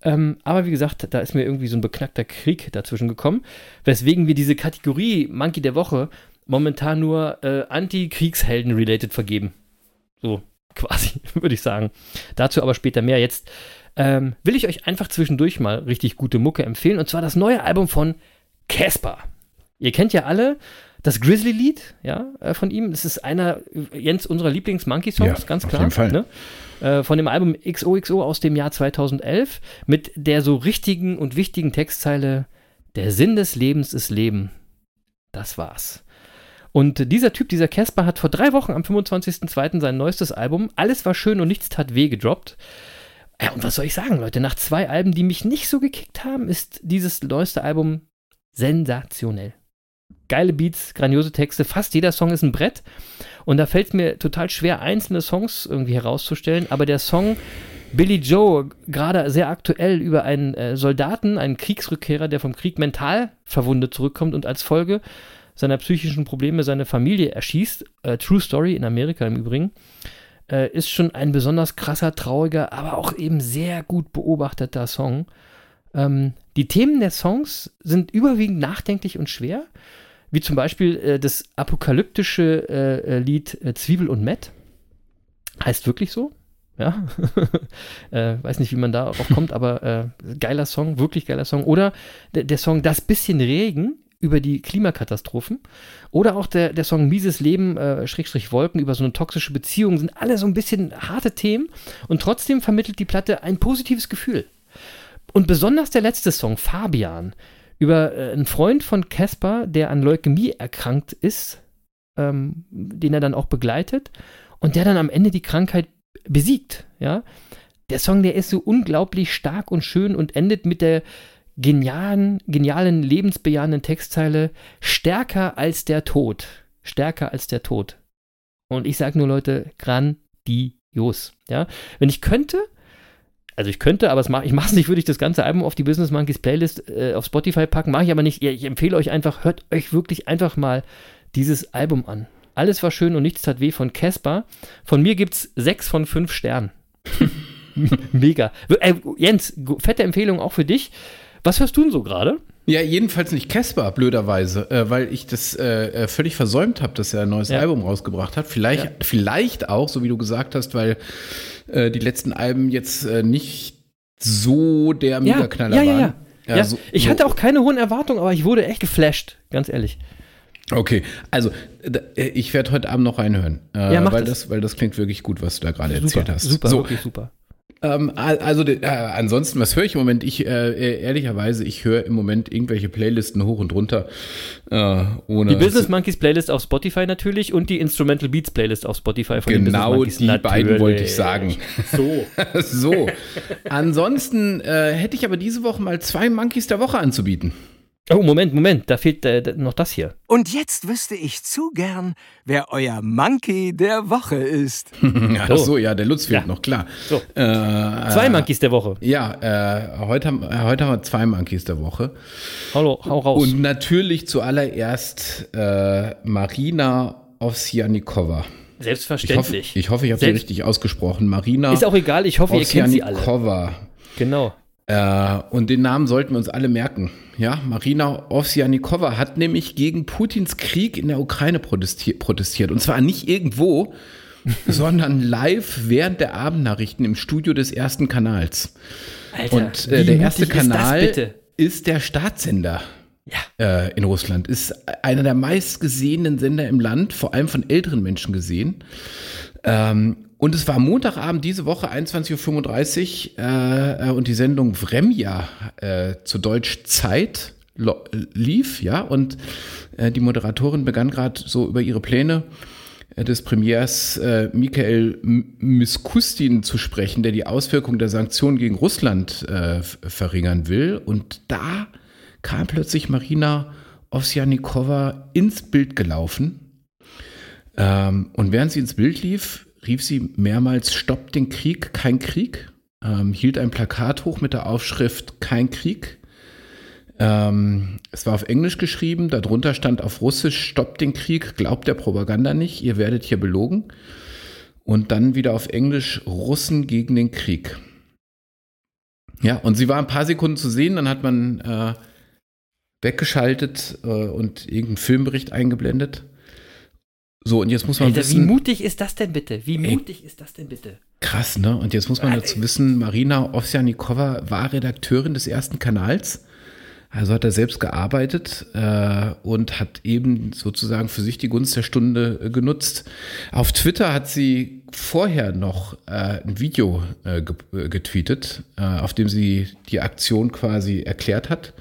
Ähm, aber wie gesagt, da ist mir irgendwie so ein beknackter Krieg dazwischen gekommen, weswegen wir diese Kategorie Monkey der Woche momentan nur äh, Anti-Kriegshelden-related vergeben. So, quasi, würde ich sagen. Dazu aber später mehr. Jetzt ähm, will ich euch einfach zwischendurch mal richtig gute Mucke empfehlen. Und zwar das neue Album von Casper. Ihr kennt ja alle das Grizzly-Lied ja, äh, von ihm. Das ist einer, äh, Jens, unserer Lieblings-Monkey-Songs, Ja, ganz auf klar. jeden Fall. Ne? Äh, von dem Album XOXO aus dem Jahr 2011 mit der so richtigen und wichtigen Textzeile Der Sinn des Lebens ist Leben. Das war's. Und dieser Typ, dieser Casper, hat vor drei Wochen am 25.02. sein neuestes Album Alles war schön und nichts tat weh gedroppt. Ja, und was soll ich sagen, Leute? Nach zwei Alben, die mich nicht so gekickt haben, ist dieses neueste Album sensationell. Geile Beats, grandiose Texte, fast jeder Song ist ein Brett. Und da fällt es mir total schwer, einzelne Songs irgendwie herauszustellen. Aber der Song Billy Joe, gerade sehr aktuell über einen äh, Soldaten, einen Kriegsrückkehrer, der vom Krieg mental verwundet zurückkommt und als Folge seiner psychischen Probleme seine Familie erschießt. Äh, True Story in Amerika im Übrigen. Äh, ist schon ein besonders krasser, trauriger, aber auch eben sehr gut beobachteter Song. Ähm, die Themen der Songs sind überwiegend nachdenklich und schwer, wie zum Beispiel äh, das apokalyptische äh, äh, Lied äh, Zwiebel und Met. Heißt wirklich so. Ja, äh, weiß nicht, wie man darauf kommt, aber geiler Song, wirklich geiler Song. Oder der, der Song Das bisschen Regen über die Klimakatastrophen. Oder auch der, der Song Mieses Leben, äh, Schrägstrich Wolken, über so eine toxische Beziehung, sind alle so ein bisschen harte Themen. Und trotzdem vermittelt die Platte ein positives Gefühl. Und besonders der letzte Song, Fabian, über äh, einen Freund von Casper, der an Leukämie erkrankt ist, ähm, den er dann auch begleitet und der dann am Ende die Krankheit besiegt, ja. Der Song, der ist so unglaublich stark und schön und endet mit der genialen, genialen, lebensbejahenden Textzeile stärker als der Tod. Stärker als der Tod. Und ich sage nur, Leute, grandios. Ja? Wenn ich könnte, also ich könnte, aber mach, ich mache es nicht, würde ich das ganze Album auf die Business Monkeys Playlist äh, auf Spotify packen, mache ich aber nicht. Ich empfehle euch einfach, hört euch wirklich einfach mal dieses Album an. Alles war schön und nichts tat weh von Casper. Von mir gibt es sechs von fünf Sternen. Mega. Äh, Jens, fette Empfehlung auch für dich. Was hörst du denn so gerade? Ja, jedenfalls nicht Casper, blöderweise, äh, weil ich das äh, äh, völlig versäumt habe, dass er ein neues Ja. Album rausgebracht hat. Vielleicht, Ja. vielleicht auch, so wie du gesagt hast, weil äh, die letzten Alben jetzt äh, nicht so der Megaknaller ja, ja, waren. ja. Ja, so- ich hatte auch keine hohen Erwartungen, aber ich wurde echt geflasht, ganz ehrlich. Okay, also äh, ich werde heute Abend noch reinhören, Ja, mach weil, das. das. weil das klingt wirklich gut, was du da gerade erzählt hast. super, so, wirklich super. Ähm, al- also äh, ansonsten, was höre ich im Moment? Ich äh, äh, ehrlicherweise, ich höre im Moment irgendwelche Playlisten hoch und runter, äh, ohne Die Business Monkeys Playlist auf Spotify natürlich und die Instrumental Beats Playlist auf Spotify von den Genau Monkeys. die beiden Natürlich. wollte ich sagen. So. so. Ansonsten äh, hätte ich aber diese Woche mal zwei Monkeys der Woche anzubieten. Oh, Moment, Moment, da fehlt äh, noch das hier. Und jetzt wüsste ich zu gern, wer euer Monkey der Woche ist. Ach So. so, ja, der Lutz fehlt Ja. noch, klar. So. Äh, Zwei Monkeys der Woche. Ja, äh, heute, haben, äh, heute haben wir zwei Monkeys der Woche. Hau, hau raus. Und natürlich zuallererst äh, Marina Ovsjanikova. Ich hoffe, Selbstverständlich. ich, hoffe, ich habe sie richtig ausgesprochen. Marina Ist auch egal, ich hoffe, ihr kennt sie alle. Genau. Äh, und den Namen sollten wir uns alle merken. Ja, Marina Ovsjanikova hat nämlich gegen Putins Krieg in der Ukraine protestiert. protestiert. Und zwar nicht irgendwo, sondern live während der Abendnachrichten im Studio des ersten Kanals. Alter, Und äh, wie der erste mutig ist das Kanal bitte? ist der Staatssender Ja. äh, in Russland. Ist einer der meistgesehenen Sender im Land, vor allem von älteren Menschen gesehen. Ähm, und es war Montagabend diese Woche, 21.35 Uhr, äh, äh, und die Sendung Vremja äh, zu Deutsch Zeit lo- lief, ja, und äh, die Moderatorin begann gerade so über ihre Pläne äh, des Premiers äh, Michael Miskustin zu sprechen, der die Auswirkungen der Sanktionen gegen Russland äh, verringern will. Und da kam plötzlich Marina Ovsjanikova ins Bild gelaufen. Ähm, und während sie ins Bild lief, rief sie mehrmals Stopp den Krieg, kein Krieg. Ähm, hielt ein Plakat hoch mit der Aufschrift Kein Krieg. Ähm, es war auf Englisch geschrieben, darunter stand auf Russisch Stopp den Krieg, glaubt der Propaganda nicht, ihr werdet hier belogen. Und dann wieder auf Englisch Russen gegen den Krieg. Ja, und sie war ein paar Sekunden zu sehen, dann hat man äh, weggeschaltet äh, und irgendeinen Filmbericht eingeblendet. So, und jetzt muss man Alter, wie wissen, mutig ist das denn bitte? Wie Ey. mutig ist das denn bitte? krass, ne? Und jetzt muss man dazu wissen, Marina Ovsjanikova war Redakteurin des ersten Kanals. Also hat er selbst gearbeitet äh, und hat eben sozusagen für sich die Gunst der Stunde äh, genutzt. Auf Twitter hat sie vorher noch äh, ein Video äh, ge äh, getweetet, äh, auf dem sie die Aktion quasi erklärt hat.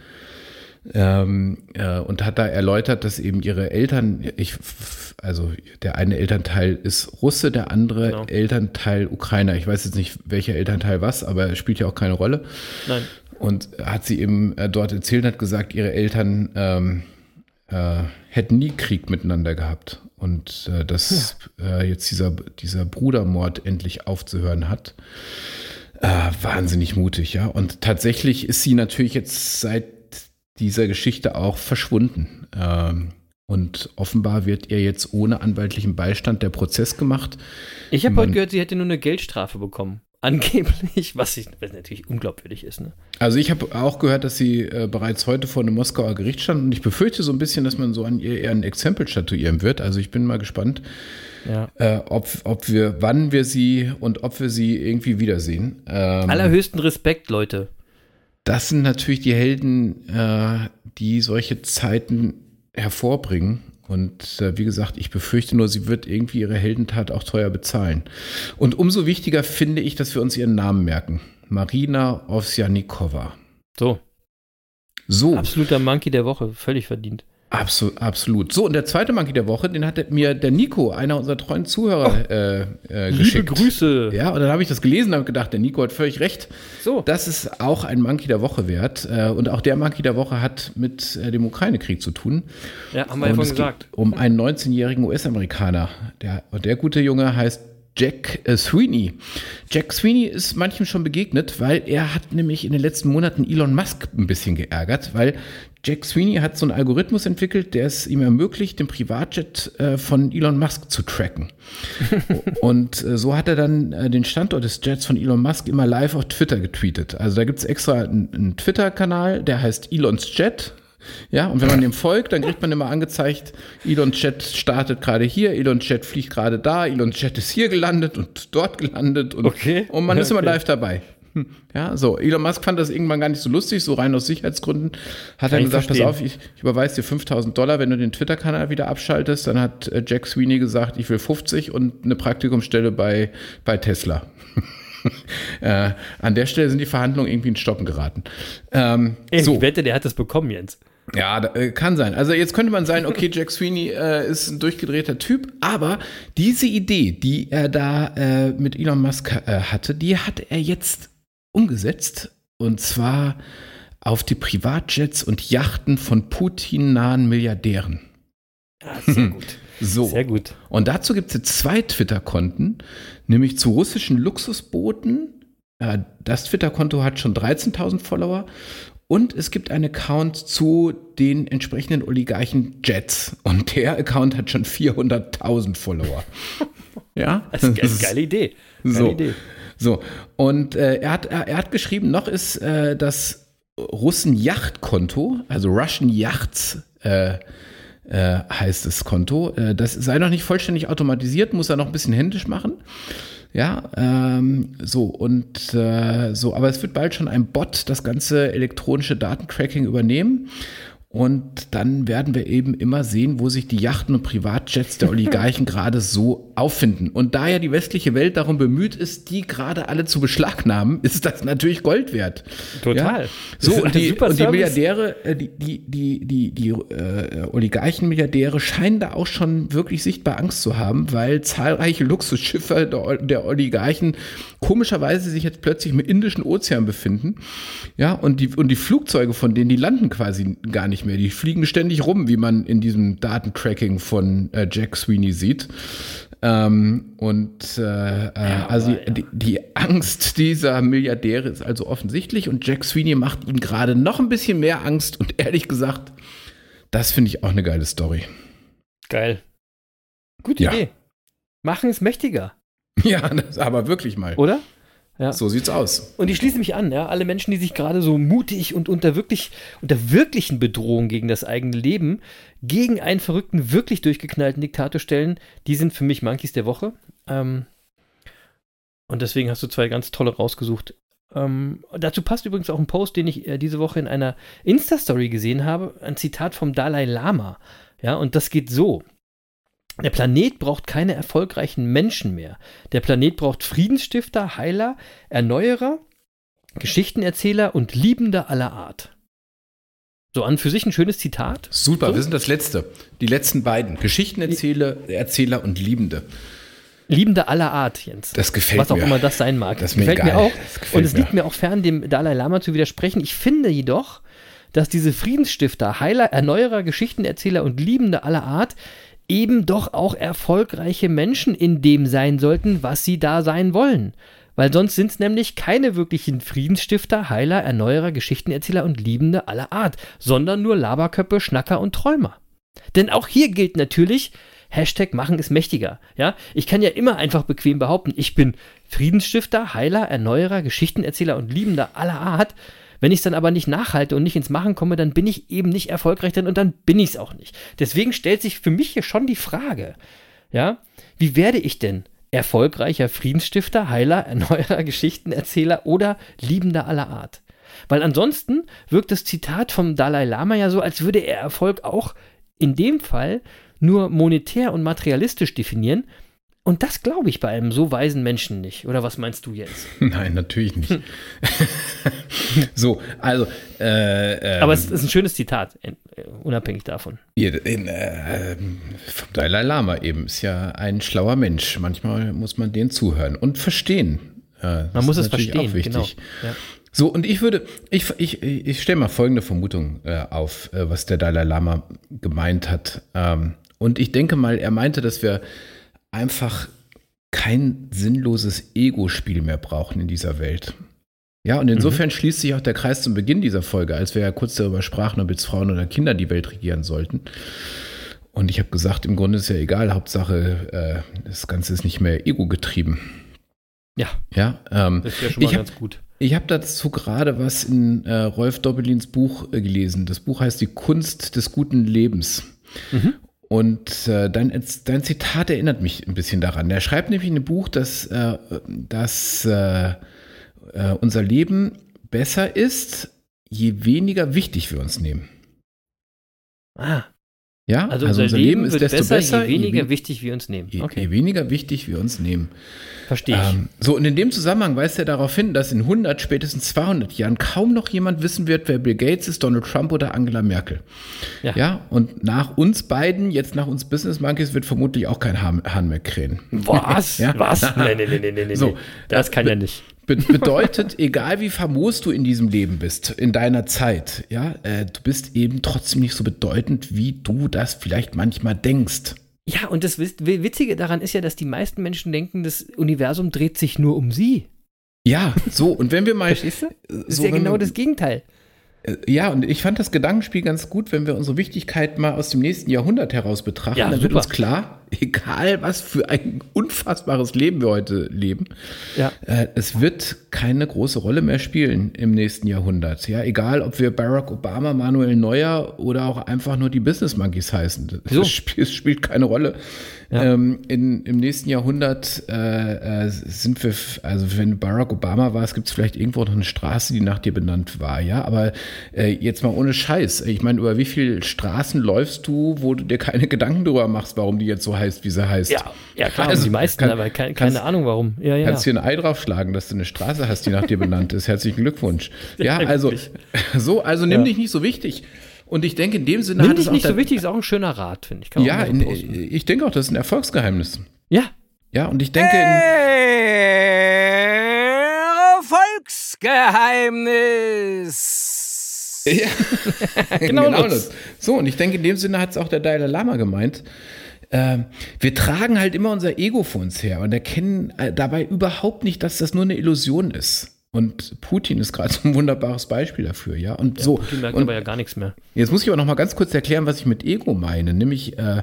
Ähm, äh, und hat da erläutert, dass eben ihre Eltern, ich, also der eine Elternteil ist Russe, der andere Genau. Elternteil Ukrainer. Ich weiß jetzt nicht, welcher Elternteil was, aber spielt ja auch keine Rolle. Nein. Und hat sie eben äh, dort erzählt, hat gesagt, ihre Eltern ähm, äh, hätten nie Krieg miteinander gehabt. Und äh, dass äh, jetzt dieser, dieser Brudermord endlich aufzuhören hat. Äh, wahnsinnig mutig, ja. Und tatsächlich ist sie natürlich jetzt seit dieser Geschichte auch verschwunden. Ähm, und offenbar wird ihr jetzt ohne anwaltlichen Beistand der Prozess gemacht. Ich habe heute gehört, sie hätte nur eine Geldstrafe bekommen. Angeblich, was, ich, was natürlich unglaubwürdig ist. Ne? Also ich habe auch gehört, dass sie äh, bereits heute vor einem Moskauer Gericht stand und ich befürchte so ein bisschen, dass man so an ihr eher ein Exempel statuieren wird. Also ich bin mal gespannt, Ja. äh, ob, ob wir, wann wir sie und ob wir sie irgendwie wiedersehen. Ähm, Allerhöchsten Respekt, Leute. Das sind natürlich die Helden, äh, die solche Zeiten hervorbringen. Und äh, wie gesagt, ich befürchte nur, sie wird irgendwie ihre Heldentat auch teuer bezahlen. Und umso wichtiger finde ich, dass wir uns ihren Namen merken. Marina Ovsjanikova. So, So. absoluter Monkey der Woche, völlig verdient. Absolut, absolut. So, und der zweite Monkey der Woche, den hat mir der Nico, einer unserer treuen Zuhörer, äh, äh, Liebe geschickt. Grüße. Ja, und dann habe ich das gelesen und habe gedacht, der Nico hat völlig recht. So. Das ist auch ein Monkey der Woche wert. Äh, und auch der Monkey der Woche hat mit äh, dem Ukraine-Krieg zu tun. Ja, haben wir ja vorhin es gesagt. um einen 19-jährigen US-Amerikaner. Der, und der gute Junge heißt Jack äh, Sweeney. Jack Sweeney ist manchem schon begegnet, weil er hat nämlich in den letzten Monaten Elon Musk ein bisschen geärgert, weil Jack Sweeney hat so einen Algorithmus entwickelt, der es ihm ermöglicht, den Privatjet äh, von Elon Musk zu tracken. Und äh, so hat er dann äh, den Standort des Jets von Elon Musk immer live auf Twitter getweetet. Also da gibt es extra einen, einen Twitter-Kanal, der heißt Elons Jet. Ja, und wenn man dem folgt, dann kriegt man immer angezeigt, Elons Jet startet gerade hier, Elons Jet fliegt gerade da, Elons Jet ist hier gelandet und dort gelandet und, Okay. und man ist immer live dabei. Hm. Ja, so. Elon Musk fand das irgendwann gar nicht so lustig, so rein aus Sicherheitsgründen. Hat Kann er ich gesagt, pass verstehen. auf, ich, ich überweise dir 5000 Dollar, wenn du den Twitter-Kanal wieder abschaltest. Dann hat äh, Jack Sweeney gesagt, ich will 50 und eine Praktikumsstelle bei, bei Tesla. äh, an der Stelle sind die Verhandlungen irgendwie in Stocken geraten. Ähm, Ey, so. Ich wette, der hat das bekommen, Jens. Ja, äh, kann sein. Also jetzt könnte man sagen, okay, Jack Sweeney äh, ist ein durchgedrehter Typ, aber diese Idee, die er da äh, mit Elon Musk äh, hatte, die hat er jetzt umgesetzt. Und zwar auf die Privatjets und Yachten von Putin-nahen Milliardären. Ja, sehr gut. So. Sehr gut. Und dazu gibt es jetzt zwei Twitter-Konten, nämlich zu russischen Luxusbooten. Äh, Das Twitter-Konto hat schon 13.000 Follower. Und es gibt einen Account zu den entsprechenden Oligarchen Jets. Und der Account hat schon 400.000 Follower. ja, Das ist eine geile Idee. Geile so. Idee. So, und äh, er, hat, er, er hat geschrieben, noch ist äh, das Russen-Yacht-Konto, also Russian Yachts, äh, äh, heißt das Konto. Äh, das sei noch nicht vollständig automatisiert, muss er noch ein bisschen händisch machen. Ja, ähm, so und äh, so, aber es wird bald schon ein Bot das ganze elektronische Datentracking übernehmen. Und dann werden wir eben immer sehen, wo sich die Yachten und Privatjets der Oligarchen gerade so auffinden. Und da ja die westliche Welt darum bemüht ist, die gerade alle zu beschlagnahmen, ist das natürlich Gold wert. Total. Ja? So, und die, und die. Milliardäre, äh, die, die, die, die, die äh, Oligarchen-Milliardäre scheinen da auch schon wirklich sichtbar Angst zu haben, weil zahlreiche Luxusschiffe der, der Oligarchen komischerweise sich jetzt plötzlich im Indischen Ozean befinden. Ja, und die, und die Flugzeuge von denen, die landen quasi gar nicht mehr. Die fliegen ständig rum, wie man in diesem Datentracking von äh, Jack Sweeney sieht. Ähm, und äh, äh, also die, die Angst dieser Milliardäre ist also offensichtlich und Jack Sweeney macht ihm gerade noch ein bisschen mehr Angst und ehrlich gesagt, das finde ich auch eine geile Story. Geil. Gute Ja. Idee. Machen es mächtiger, Ja, das, aber wirklich mal. oder? Ja. So sieht's aus. Und ich schließe mich an, ja, alle Menschen, die sich gerade so mutig und unter wirklich, unter wirklichen Bedrohung gegen das eigene Leben, gegen einen verrückten, wirklich durchgeknallten Diktator stellen, die sind für mich Monkeys der Woche. Ähm, und deswegen hast du zwei ganz tolle rausgesucht. Ähm, dazu passt übrigens auch ein Post, den ich äh, diese Woche in einer Insta-Story gesehen habe, ein Zitat vom Dalai Lama. Ja, und das geht so. Der Planet braucht keine erfolgreichen Menschen mehr. Der Planet braucht Friedensstifter, Heiler, Erneuerer, Geschichtenerzähler und Liebende aller Art. So an für sich ein schönes Zitat. Super, So. wir sind das Letzte. Die letzten beiden. Geschichtenerzähler Erzähler und Liebende. Liebende aller Art, Jens. Das gefällt Was auch mir. immer das sein mag. Das mir gefällt mir egal. auch. Gefällt Und es mir. liegt mir auch fern, dem Dalai Lama zu widersprechen. Ich finde jedoch, dass diese Friedensstifter, Heiler, Erneuerer, Geschichtenerzähler und Liebende aller Art eben doch auch erfolgreiche Menschen in dem sein sollten, was sie da sein wollen. Weil sonst sind es nämlich keine wirklichen Friedensstifter, Heiler, Erneuerer, Geschichtenerzähler und Liebende aller Art, sondern nur Laberköpfe, Schnacker und Träumer. Denn auch hier gilt natürlich, Hashtag machen ist mächtiger. Ja, ich kann ja immer einfach bequem behaupten, ich bin Friedensstifter, Heiler, Erneuerer, Geschichtenerzähler und Liebender aller Art. Wenn ich es dann aber nicht nachhalte und nicht ins Machen komme, dann bin ich eben nicht erfolgreich drin und dann bin ich es auch nicht. Deswegen stellt sich für mich hier schon die Frage, ja, wie werde ich denn erfolgreicher Friedensstifter, Heiler, Erneuerer, Geschichtenerzähler oder Liebender aller Art? Weil ansonsten wirkt das Zitat vom Dalai Lama ja so, als würde er Erfolg auch in dem Fall nur monetär und materialistisch definieren. Und das glaube ich bei einem so weisen Menschen nicht. Oder was meinst du jetzt? Nein, natürlich nicht. so, also, äh, ähm, Aber es ist ein schönes Zitat, äh, unabhängig davon. In, äh, vom Dalai Lama eben ist ja ein schlauer Mensch. Manchmal muss man den zuhören und verstehen. Äh, Man muss es verstehen, Auch wichtig. genau. Ja. So, und ich würde, ich, ich, ich stelle mal folgende Vermutung äh, auf, äh, was der Dalai Lama gemeint hat. Ähm, und ich denke mal, er meinte, dass wir einfach kein sinnloses Ego-Spiel mehr brauchen in dieser Welt. Ja, und insofern schließt sich auch der Kreis zum Beginn dieser Folge, als wir ja kurz darüber sprachen, ob jetzt Frauen oder Kinder die Welt regieren sollten. Und ich habe gesagt, im Grunde ist ja egal, Hauptsache, äh, das Ganze ist nicht mehr ego-getrieben. Ja, Ja, ähm, das wäre schon ich mal hab- ganz gut. ich habe dazu gerade was in äh, Rolf Doppelins Buch äh, gelesen. Das Buch heißt Die Kunst des guten Lebens. Mhm. Und äh, dein, dein Zitat erinnert mich ein bisschen daran. Er schreibt nämlich in dem Buch, dass, äh, dass äh, äh, unser Leben besser ist, je weniger wichtig wir uns nehmen. Ah, Ja, also, unser, Leben, wird desto besser, besser, je weniger we- wichtig wir uns nehmen. je, Okay, je weniger wichtig wir uns nehmen. verstehe ich. Ähm, so, und in dem Zusammenhang weist er darauf hin, dass in 100, spätestens 200 Jahren kaum noch jemand wissen wird, wer Bill Gates ist, Donald Trump oder Angela Merkel. Ja. Ja, und nach uns beiden, jetzt nach uns Business Monkeys, wird vermutlich auch kein Hahn, mehr krähen. Was? Ja. Was? Nee, nee, nee, nee, nee. So, das kann ja nicht. Be bedeutet, egal wie famos du in diesem Leben bist, in deiner Zeit, ja, äh, du bist eben trotzdem nicht so bedeutend, wie du das vielleicht manchmal denkst. Ja, und das Witz- Witzige daran ist ja, dass die meisten Menschen denken, das Universum dreht sich nur um sie. Ja, so, und wenn wir mal. Verstehst du? Das ist so, ja wenn genau wir- das Gegenteil. Äh, Ja, und ich fand das Gedankenspiel ganz gut, wenn wir unsere Wichtigkeit mal aus dem nächsten Jahrhundert heraus betrachten. Ja, dann wird super. uns klar, egal was für ein unfassbares Leben wir heute leben, Ja. äh, es wird keine große Rolle mehr spielen im nächsten Jahrhundert. Ja, egal, ob wir Barack Obama, Manuel Neuer oder auch einfach nur die Business Monkeys heißen. So. Das spielt, spielt keine Rolle. Ja. Ähm, in, Im nächsten Jahrhundert äh, äh, sind wir, also wenn Barack Obama gibt es vielleicht irgendwo noch eine Straße, die nach dir benannt war, ja. Aber äh, jetzt mal ohne Scheiß. Ich meine, über wie viele Straßen läufst du, wo du dir keine Gedanken darüber machst, warum die jetzt so heißt, wie sie heißt? Ja, ja klar, Also, die meisten, kann- aber keine, kannst- keine Ahnung warum. Ja, ja. Kannst dir ein Ei draufschlagen, dass du eine Straße hast, die nach dir benannt ist. Herzlichen Glückwunsch. Ja, also so, also nimm Ja. dich nicht so wichtig. Und ich denke, in dem Sinne Nimm dich nicht so wichtig, ist auch ein schöner Rat, finde ich. Kann Ja, in, posten. ich denke auch, das ist ein Erfolgsgeheimnis. ja, Ja, und ich denke, in, Volksgeheimnis. Ja, Genau das. So, und ich denke, in dem Sinne hat es auch der Dalai Lama gemeint. Ähm, wir tragen halt immer unser Ego vor uns her und erkennen äh, dabei überhaupt nicht, dass das nur eine Illusion ist. Und Putin ist gerade so ein wunderbares Beispiel dafür, ja. Und so. die merkt und aber ja gar nichts mehr. Jetzt muss ich aber noch mal ganz kurz erklären, was ich mit Ego meine. Nämlich, äh,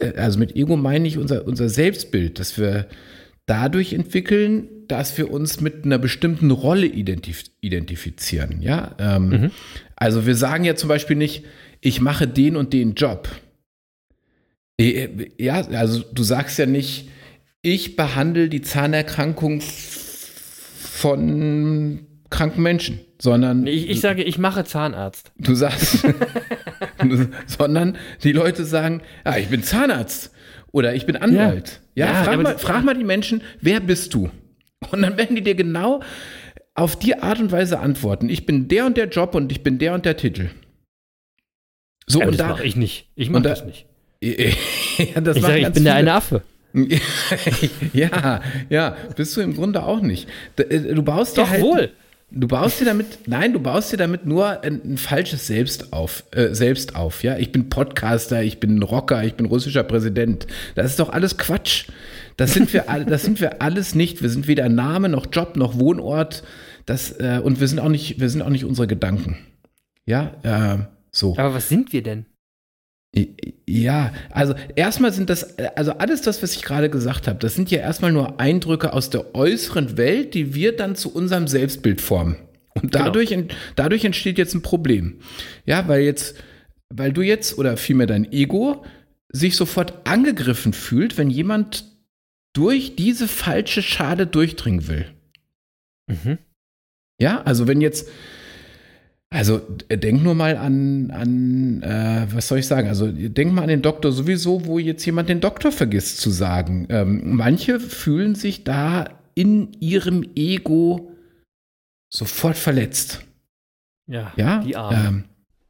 äh, also mit Ego meine ich unser, unser Selbstbild, dass wir dadurch entwickeln, dass wir uns mit einer bestimmten Rolle identif identifizieren. Ja, ähm, also wir sagen ja zum Beispiel nicht, ich mache den und den Job. Äh, Ja, also du sagst ja nicht, ich behandle die Zahnerkrankung von kranken Menschen, sondern Ich, ich sage, ich mache Zahnarzt. Du sagst, sondern die Leute sagen, ah, ich bin Zahnarzt oder ich bin Anwalt. Ja, Ja, frag, aber mal, frag mal die Menschen, wer bist du? Und dann werden die dir genau auf die Art und Weise antworten. Ich bin der und der Job und ich bin der und der Titel. So, Aber und das da, mache ich nicht. Ich mache da- das nicht. Ja, das Ich sage, ich bin der viele. eine Affe. ja, ja, bist du im Grunde auch nicht. Äh, Du baust dir Doch halt, wohl. Du baust dir damit, nein, du baust dir damit nur ein, ein falsches Selbst auf, äh, Selbst auf, ja. Ich bin Podcaster, ich bin Rocker, ich bin russischer Präsident. Das ist doch alles Quatsch. Das sind wir, das sind wir alles nicht. Wir sind weder Name noch Job noch Wohnort. Das äh, und wir sind auch nicht, wir sind auch nicht unsere Gedanken. Ja, äh, so. Aber was sind wir denn? Ja, also erstmal sind das, also alles das, was ich gerade gesagt habe, das sind ja erstmal nur Eindrücke aus der äußeren Welt, die wir dann zu unserem Selbstbild formen. Und dadurch, ent- dadurch entsteht jetzt ein Problem. Ja, weil jetzt, weil du jetzt, oder vielmehr dein Ego, sich sofort angegriffen fühlt, wenn jemand durch diese falsche Schale durchdringen will. Mhm. Ja, also wenn jetzt, also äh, denk nur mal an, an äh, was soll ich sagen? Also denk mal an den Doktor sowieso, wo jetzt jemand den Doktor vergisst zu sagen. Ähm, manche fühlen sich da in ihrem Ego sofort verletzt. Ja, Ja, die Armen. Ähm,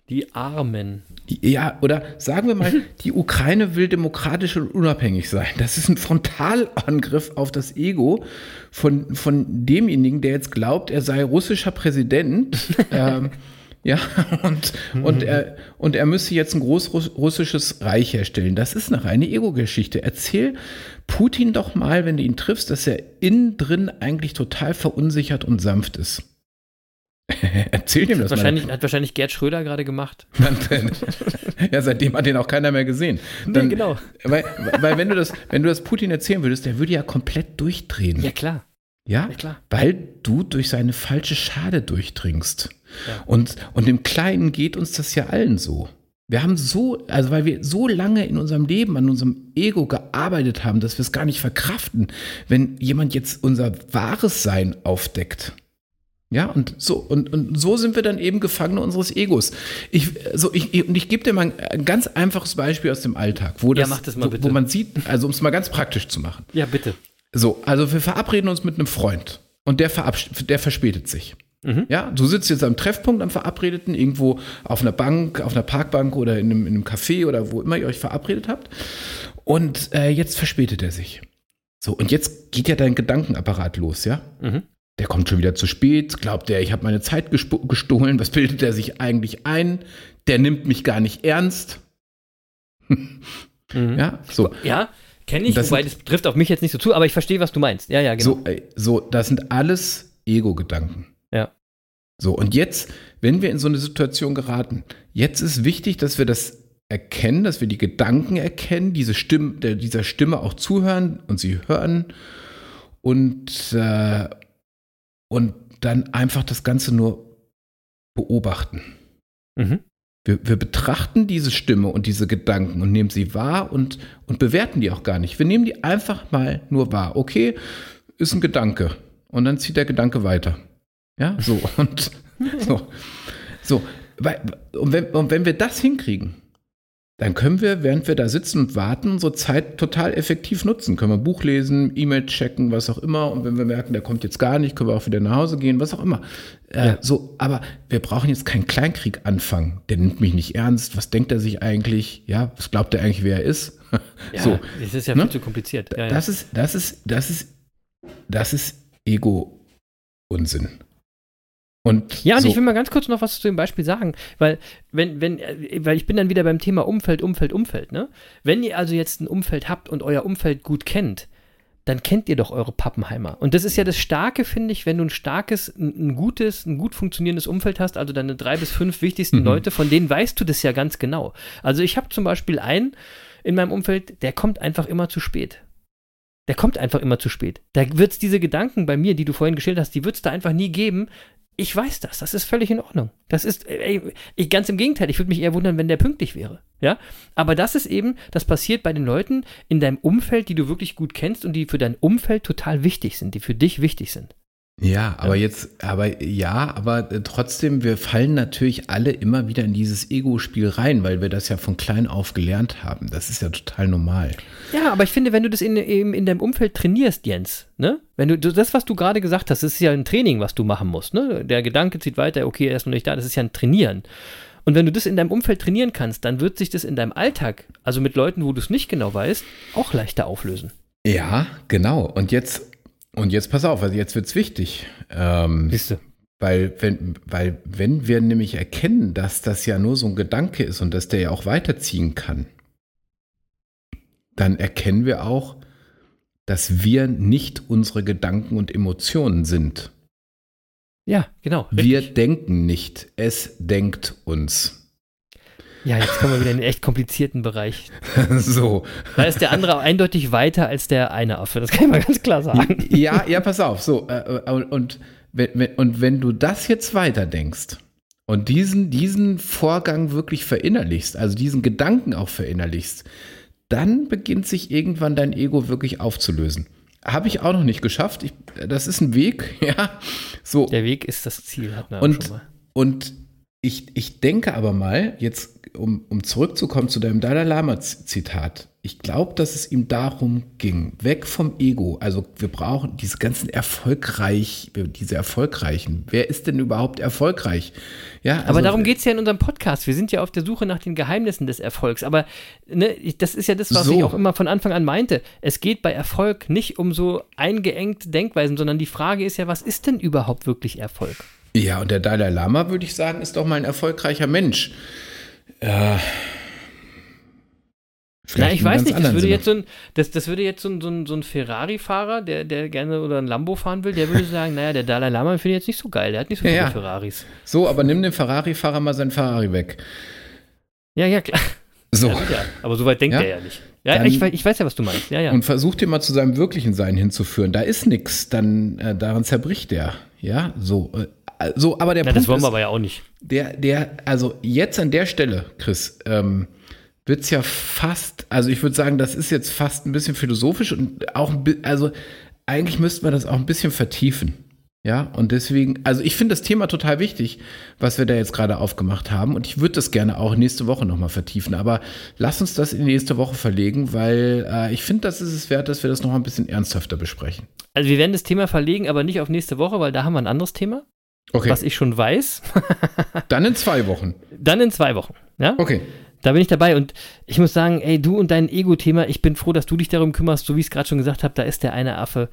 Die Armen. ja, oder sagen wir mal, die Ukraine will demokratisch und unabhängig sein. Das ist ein Frontalangriff auf das Ego von, von demjenigen, der jetzt glaubt, er sei russischer Präsident. ähm, ja, und, und, er, und er müsse jetzt ein großrussisches Reich herstellen. Das ist eine reine Ego-Geschichte. Erzähl Putin doch mal, wenn du ihn triffst, dass er innen drin eigentlich total verunsichert und sanft ist. Erzähl dem das mal. Wahrscheinlich, hat wahrscheinlich Gerd Schröder gerade gemacht. Ja, seitdem hat den auch keiner mehr gesehen. Dann, nee, genau. Weil, weil wenn du das, wenn du das Putin erzählen würdest, der würde ja komplett durchdrehen. Ja, klar. Ja, Ja, klar. weil du durch seine falsche Schale durchdringst. Ja. Und, und im Kleinen geht uns das ja allen so. Wir haben so, also weil wir so lange in unserem Leben an unserem Ego gearbeitet haben, dass wir es gar nicht verkraften, wenn jemand jetzt unser wahres Sein aufdeckt. Ja, und so, und, und so sind wir dann eben Gefangene unseres Egos. Ich, so, ich, und ich gebe dir mal ein, ganz einfaches Beispiel aus dem Alltag, wo, Ja, das, mach das mal wo, wo man sieht, also um es mal ganz praktisch zu machen. Ja, bitte. So, also wir verabreden uns mit einem Freund und der, der verspätet sich. Mhm. Ja, du sitzt jetzt am Treffpunkt am Verabredeten, irgendwo auf einer Bank, auf einer Parkbank oder in einem, in einem Café oder wo immer ihr euch verabredet habt. Und äh, jetzt verspätet er sich. So, und jetzt geht ja dein Gedankenapparat los, ja? Mhm. Der kommt schon wieder zu spät, glaubt er, ich habe meine Zeit gestohlen, was bildet er sich eigentlich ein? Der nimmt mich gar nicht ernst. Mhm. Ja, so. Ja, kenne ich, Das wobei sind- das trifft auf mich jetzt nicht so zu, aber ich verstehe, was du meinst. Ja, ja, genau. So, äh, so, das sind alles Ego-Gedanken. Ja. So, und jetzt, wenn wir in so eine Situation geraten, jetzt ist wichtig, dass wir das erkennen, dass wir die Gedanken erkennen, diese Stimme, dieser Stimme auch zuhören und sie hören und, äh, und dann einfach das Ganze nur beobachten. Mhm. Wir, wir betrachten diese Stimme und diese Gedanken und nehmen sie wahr und, und bewerten die auch gar nicht. Wir nehmen die einfach mal nur wahr. Okay, ist ein Gedanke. Und dann zieht der Gedanke weiter. Ja, so. Und so. So. Und, wenn, und wenn wir das hinkriegen, dann können wir, während wir da sitzen und warten, unsere Zeit total effektiv nutzen. Können wir Buch lesen, E-Mail checken, was auch immer. Und wenn wir merken, der kommt jetzt gar nicht, können wir auch wieder nach Hause gehen, was auch immer. Äh, so, aber wir brauchen jetzt keinen Kleinkrieg anfangen. Der nimmt mich nicht ernst. Was denkt er sich eigentlich? Ja, was glaubt er eigentlich, wer er ist? Ja, so, das ist ja Ne? viel zu kompliziert. Ja, ja. das ist, das ist, das ist, das ist Ego-Unsinn. Und Ja, und so, ich will mal ganz kurz noch was zu dem Beispiel sagen, weil wenn, wenn, äh, weil ich bin dann wieder beim Thema Umfeld, Umfeld, Umfeld, ne? Wenn ihr also jetzt ein Umfeld habt und euer Umfeld gut kennt, dann kennt ihr doch eure Pappenheimer. Und das ist ja das Starke, finde ich, wenn du ein starkes, ein, ein gutes, ein gut funktionierendes Umfeld hast, also deine drei bis fünf wichtigsten Mhm. Leute, von denen weißt du das ja ganz genau. Also ich habe zum Beispiel einen in meinem Umfeld, der kommt einfach immer zu spät. Der kommt einfach immer zu spät. Da wird es diese Gedanken bei mir, die du vorhin geschildert hast, die wird es da einfach nie geben. Ich weiß das, das ist völlig in Ordnung. Das ist, ey, ich, ganz im Gegenteil, ich würde mich eher wundern, wenn der pünktlich wäre. Ja, aber das ist eben, das passiert bei den Leuten in deinem Umfeld, die du wirklich gut kennst und die für dein Umfeld total wichtig sind, die für dich wichtig sind. Ja, aber jetzt, aber ja, aber äh, trotzdem, wir fallen natürlich alle immer wieder in dieses Ego-Spiel rein, weil wir das ja von klein auf gelernt haben. Das ist ja total normal. Ja, aber ich finde, wenn du das in, in, in deinem Umfeld trainierst, Jens, ne? Wenn du das, was du gerade gesagt hast, das ist ja ein Training, was du machen musst, ne? Der Gedanke zieht weiter, okay, er ist noch nicht da, das ist ja ein Trainieren. Und wenn du das in deinem Umfeld trainieren kannst, dann wird sich das in deinem Alltag, also mit Leuten, wo du es nicht genau weißt, auch leichter auflösen. Ja, genau. Und jetzt, und jetzt pass auf, also jetzt wird's wichtig. Ähm, Siehst du? Weil wenn, weil wenn wir nämlich erkennen, dass das ja nur so ein Gedanke ist und dass der ja auch weiterziehen kann, dann erkennen wir auch, dass wir nicht unsere Gedanken und Emotionen sind. Ja, genau. Wir richtig. denken nicht, es denkt uns. Ja, jetzt kommen wir wieder in den echt komplizierten Bereich. so. Da ist der andere eindeutig weiter als der eine Affe, das kann ich mal ganz klar sagen. Ja, ja, pass auf. So, äh, äh, und, wenn, wenn, und wenn du das jetzt weiterdenkst und diesen, diesen Vorgang wirklich verinnerlichst, also diesen Gedanken auch verinnerlichst, dann beginnt sich irgendwann dein Ego wirklich aufzulösen. Habe ich auch noch nicht geschafft. Ich, das ist ein Weg, ja. So. Der Weg ist das Ziel, hat man Und, schon mal. und ich, ich denke aber mal, jetzt um, um zurückzukommen zu deinem Dalai Lama-Zitat, ich glaube, dass es ihm darum ging, weg vom Ego. Also wir brauchen diese ganzen erfolgreich, diese erfolgreichen. Wer ist denn überhaupt erfolgreich? Ja, Aber also- darum geht es ja in unserem Podcast. Wir sind ja auf der Suche nach den Geheimnissen des Erfolgs. Aber ne, das ist ja das, was So. ich auch immer von Anfang an meinte. Es geht bei Erfolg nicht um so eingeengt Denkweisen, sondern die Frage ist ja, was ist denn überhaupt wirklich Erfolg? Ja, und der Dalai Lama, würde ich sagen, ist doch mal ein erfolgreicher Mensch. Äh, Na, vielleicht ich weiß nicht, das würde Sinne. jetzt so ein, das, das würde jetzt so ein, so ein, so ein Ferrari-Fahrer, der, der gerne oder ein Lambo fahren will, der würde sagen, naja, der Dalai Lama finde ich jetzt nicht so geil, der hat nicht so Ja, viele ja. Ferraris. So, aber nimm dem Ferrari-Fahrer mal sein Ferrari weg. Ja, ja, klar. So. Ja, ja. Aber so weit denkt Ja? er ja nicht. Ja, Dann- ich, ich weiß ja, was du meinst. Ja, ja. Und versuch dir mal zu seinem wirklichen Sein hinzuführen. Da ist nichts, dann äh, daran zerbricht er. Ja, so. Äh, so, aber der Na, Punkt das wollen ist, wir aber ja auch nicht. der, der, also jetzt an der Stelle, Chris, ähm, wird es ja fast, also ich würde sagen, das ist jetzt fast ein bisschen philosophisch und auch, also eigentlich müsste man das auch ein bisschen vertiefen. Ja, und deswegen, also ich finde das Thema total wichtig, was wir da jetzt gerade aufgemacht haben. Und ich würde das gerne auch nächste Woche nochmal vertiefen. Aber lass uns das in die nächste Woche verlegen, weil äh, ich finde, das ist es wert, dass wir das noch ein bisschen ernsthafter besprechen. Also wir werden das Thema verlegen, aber nicht auf nächste Woche, weil da haben wir ein anderes Thema, Okay, was ich schon weiß. dann in zwei Wochen. Dann in zwei Wochen. Ja? Okay. Da bin ich dabei und ich muss sagen, ey, du und dein Ego-Thema, ich bin froh, dass du dich darum kümmerst, so wie ich es gerade schon gesagt habe, da ist der eine Affe,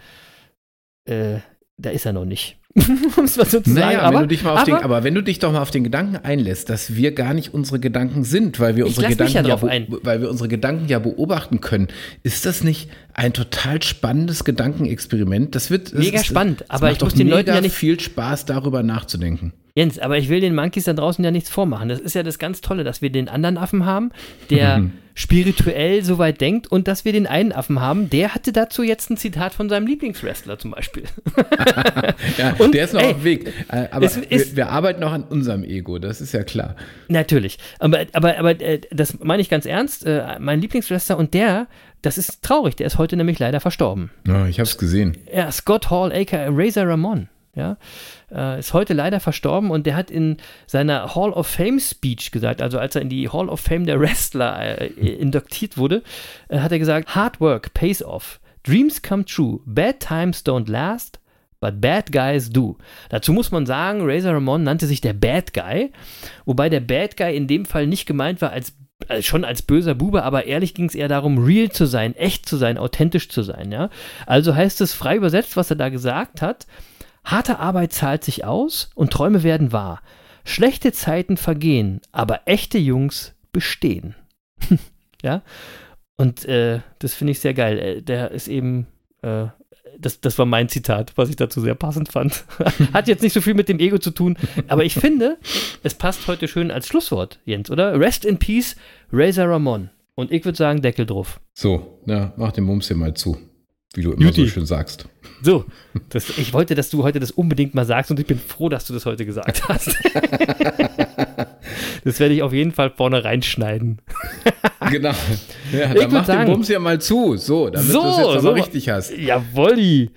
äh, da ist er noch nicht. um es mal so zu sagen. Naja, aber, wenn du auf den, aber- aber wenn du dich doch mal auf den Gedanken einlässt, dass wir gar nicht unsere Gedanken sind, weil wir unsere Gedanken ja ja, weil wir unsere Gedanken ja beobachten können, ist das nicht ein total spannendes Gedankenexperiment? Das wird das Mega ist, spannend, aber ich muss den Leuten ja nicht- viel Spaß darüber nachzudenken. Jens, aber ich will den Monkeys da draußen ja nichts vormachen. Das ist ja das ganz Tolle, dass wir den anderen Affen haben, der Mhm. spirituell so weit denkt und dass wir den einen Affen haben, der hatte dazu jetzt ein Zitat von seinem Lieblingswrestler zum Beispiel. Ja, Und, der ist noch ey, auf dem Weg. Äh, Aber es ist- wir, wir arbeiten noch an unserem Ego, das ist ja klar. Natürlich. Aber, aber, aber äh, das meine ich ganz ernst. Äh, mein Lieblingswrestler und der, das ist traurig, der ist heute nämlich leider verstorben. Ja, ich habe es gesehen. Ja, Scott Hall, aka Razor Ramon, ja, äh, ist heute leider verstorben und der hat in seiner Hall of Fame Speech gesagt, also als er in die Hall of Fame der Wrestler äh, indoktiert wurde, äh, hat er gesagt, Hard work pays off, dreams come true, bad times don't last, but bad guys do. Dazu muss man sagen, Razor Ramon nannte sich der Bad Guy, wobei der Bad Guy in dem Fall nicht gemeint war als äh, schon als böser Bube, aber ehrlich ging es eher darum, real zu sein, echt zu sein, authentisch zu sein, ja. Also heißt es frei übersetzt, was er da gesagt hat, harte Arbeit zahlt sich aus und Träume werden wahr. Schlechte Zeiten vergehen, aber echte Jungs bestehen. ja. Und äh, das finde ich sehr geil. Äh, Der ist eben, äh, das, das war mein Zitat, was ich dazu sehr passend fand. Hat jetzt nicht so viel mit dem Ego zu tun, aber ich finde, es passt heute schön als Schlusswort, Jens, oder? Rest in Peace, Razor Ramon. Und ich würde sagen, Deckel drauf. So, na, mach den Mums hier mal zu, wie du immer Juti. so schön sagst. So, das, ich wollte, dass du heute das unbedingt mal sagst und ich bin froh, dass du das heute gesagt hast. das werde ich auf jeden Fall vorne reinschneiden. Genau. Ja, Ich dann mach sagen- den Bums hier mal zu, so, damit So, du es jetzt aber so. richtig hast. Jawolli.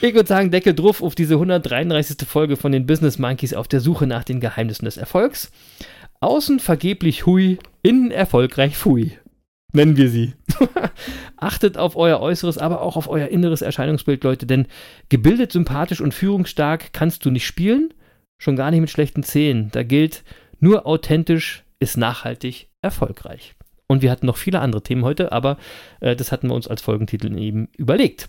Ich würde sagen, Deckel drauf auf diese 133. Folge von den Business Monkeys auf der Suche nach den Geheimnissen des Erfolgs. Außen vergeblich hui, innen erfolgreich fui. Nennen wir sie. Achtet auf euer Äußeres, aber auch auf euer inneres Erscheinungsbild, Leute, denn gebildet, sympathisch und führungsstark kannst du nicht spielen, schon gar nicht mit schlechten Zähnen. Da gilt, nur authentisch ist nachhaltig erfolgreich. Und wir hatten noch viele andere Themen heute, aber äh, das hatten wir uns als Folgentitel eben überlegt.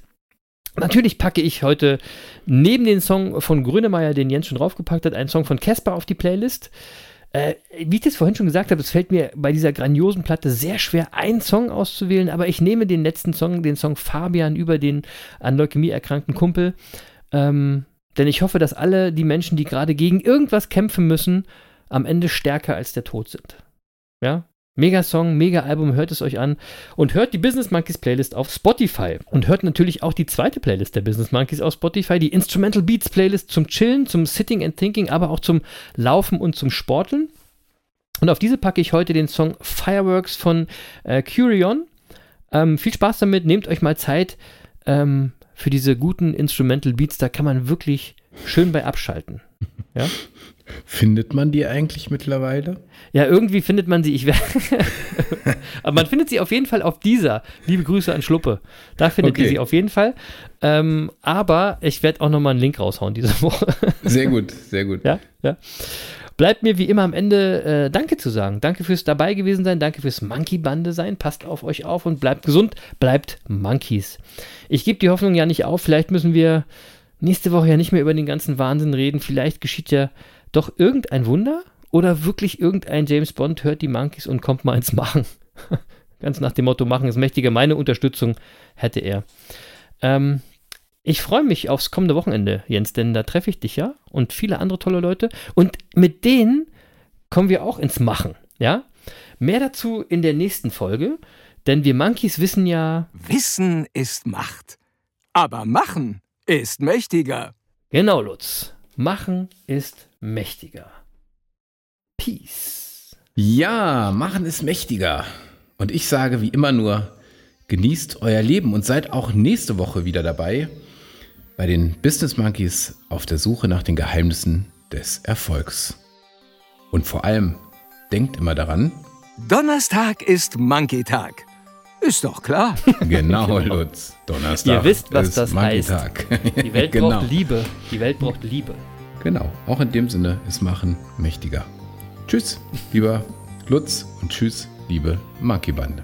Natürlich packe ich heute neben den Song von Grönemeyer, den Jens schon draufgepackt hat, einen Song von Casper auf die Playlist. Äh, wie ich das vorhin schon gesagt habe, es fällt mir bei dieser grandiosen Platte sehr schwer, einen Song auszuwählen, aber ich nehme den letzten Song, den Song Fabian über den an Leukämie erkrankten Kumpel. Ähm, denn ich hoffe, dass alle die Menschen, die gerade gegen irgendwas kämpfen müssen, am Ende stärker als der Tod sind. Ja? Mega Song, mega Album, hört es euch an und hört die Business Monkeys Playlist auf Spotify und hört natürlich auch die zweite Playlist der Business Monkeys auf Spotify, die Instrumental Beats Playlist zum Chillen, zum Sitting and Thinking, aber auch zum Laufen und zum Sporteln. Und auf diese packe ich heute den Song Fireworks von äh, Curion. Ähm, viel Spaß damit, nehmt euch mal Zeit ähm, für diese guten Instrumental Beats, da kann man wirklich schön bei abschalten. Ja? Findet man die eigentlich mittlerweile? Ja, irgendwie findet man sie. Ich Aber man findet sie auf jeden Fall auf dieser. Liebe Grüße an Schluppe. Da findet ihr Okay. sie auf jeden Fall. Ähm, aber ich werde auch nochmal einen Link raushauen diese Woche. Sehr gut, sehr gut. ja, ja. Bleibt mir wie immer am Ende äh, Danke zu sagen. Danke fürs dabei gewesen sein. Danke fürs Monkey-Bande sein. Passt auf euch auf und bleibt gesund. Bleibt Monkeys. Ich gebe die Hoffnung ja nicht auf. Vielleicht müssen wir nächste Woche ja nicht mehr über den ganzen Wahnsinn reden. Vielleicht geschieht ja doch irgendein Wunder oder wirklich irgendein James Bond hört die Monkeys und kommt mal ins Machen. Ganz nach dem Motto, machen ist mächtiger. Meine Unterstützung hätte er. Ähm, ich freue mich aufs kommende Wochenende, Jens, denn da treffe ich dich ja und viele andere tolle Leute. Und mit denen kommen wir auch ins Machen, ja? Mehr dazu in der nächsten Folge, denn wir Monkeys wissen ja, Wissen ist Macht. Aber machen ist mächtiger. genau, Lutz, machen ist mächtiger. Peace. Ja, machen ist mächtiger. Und ich sage wie immer nur, genießt euer Leben und seid auch nächste Woche wieder dabei bei den Business Monkeys auf der Suche nach den Geheimnissen des Erfolgs. Und vor allem, denkt immer daran, Donnerstag ist Monkey-Tag. Ist doch klar. genau, Lutz, Donnerstag Ihr wisst, was ist das Monkey-Tag. Die Welt genau, braucht Liebe. Die Welt braucht Liebe. genau, auch in dem Sinne ist Machen mächtiger. Tschüss, lieber Lutz und tschüss, liebe Monkey-Bande.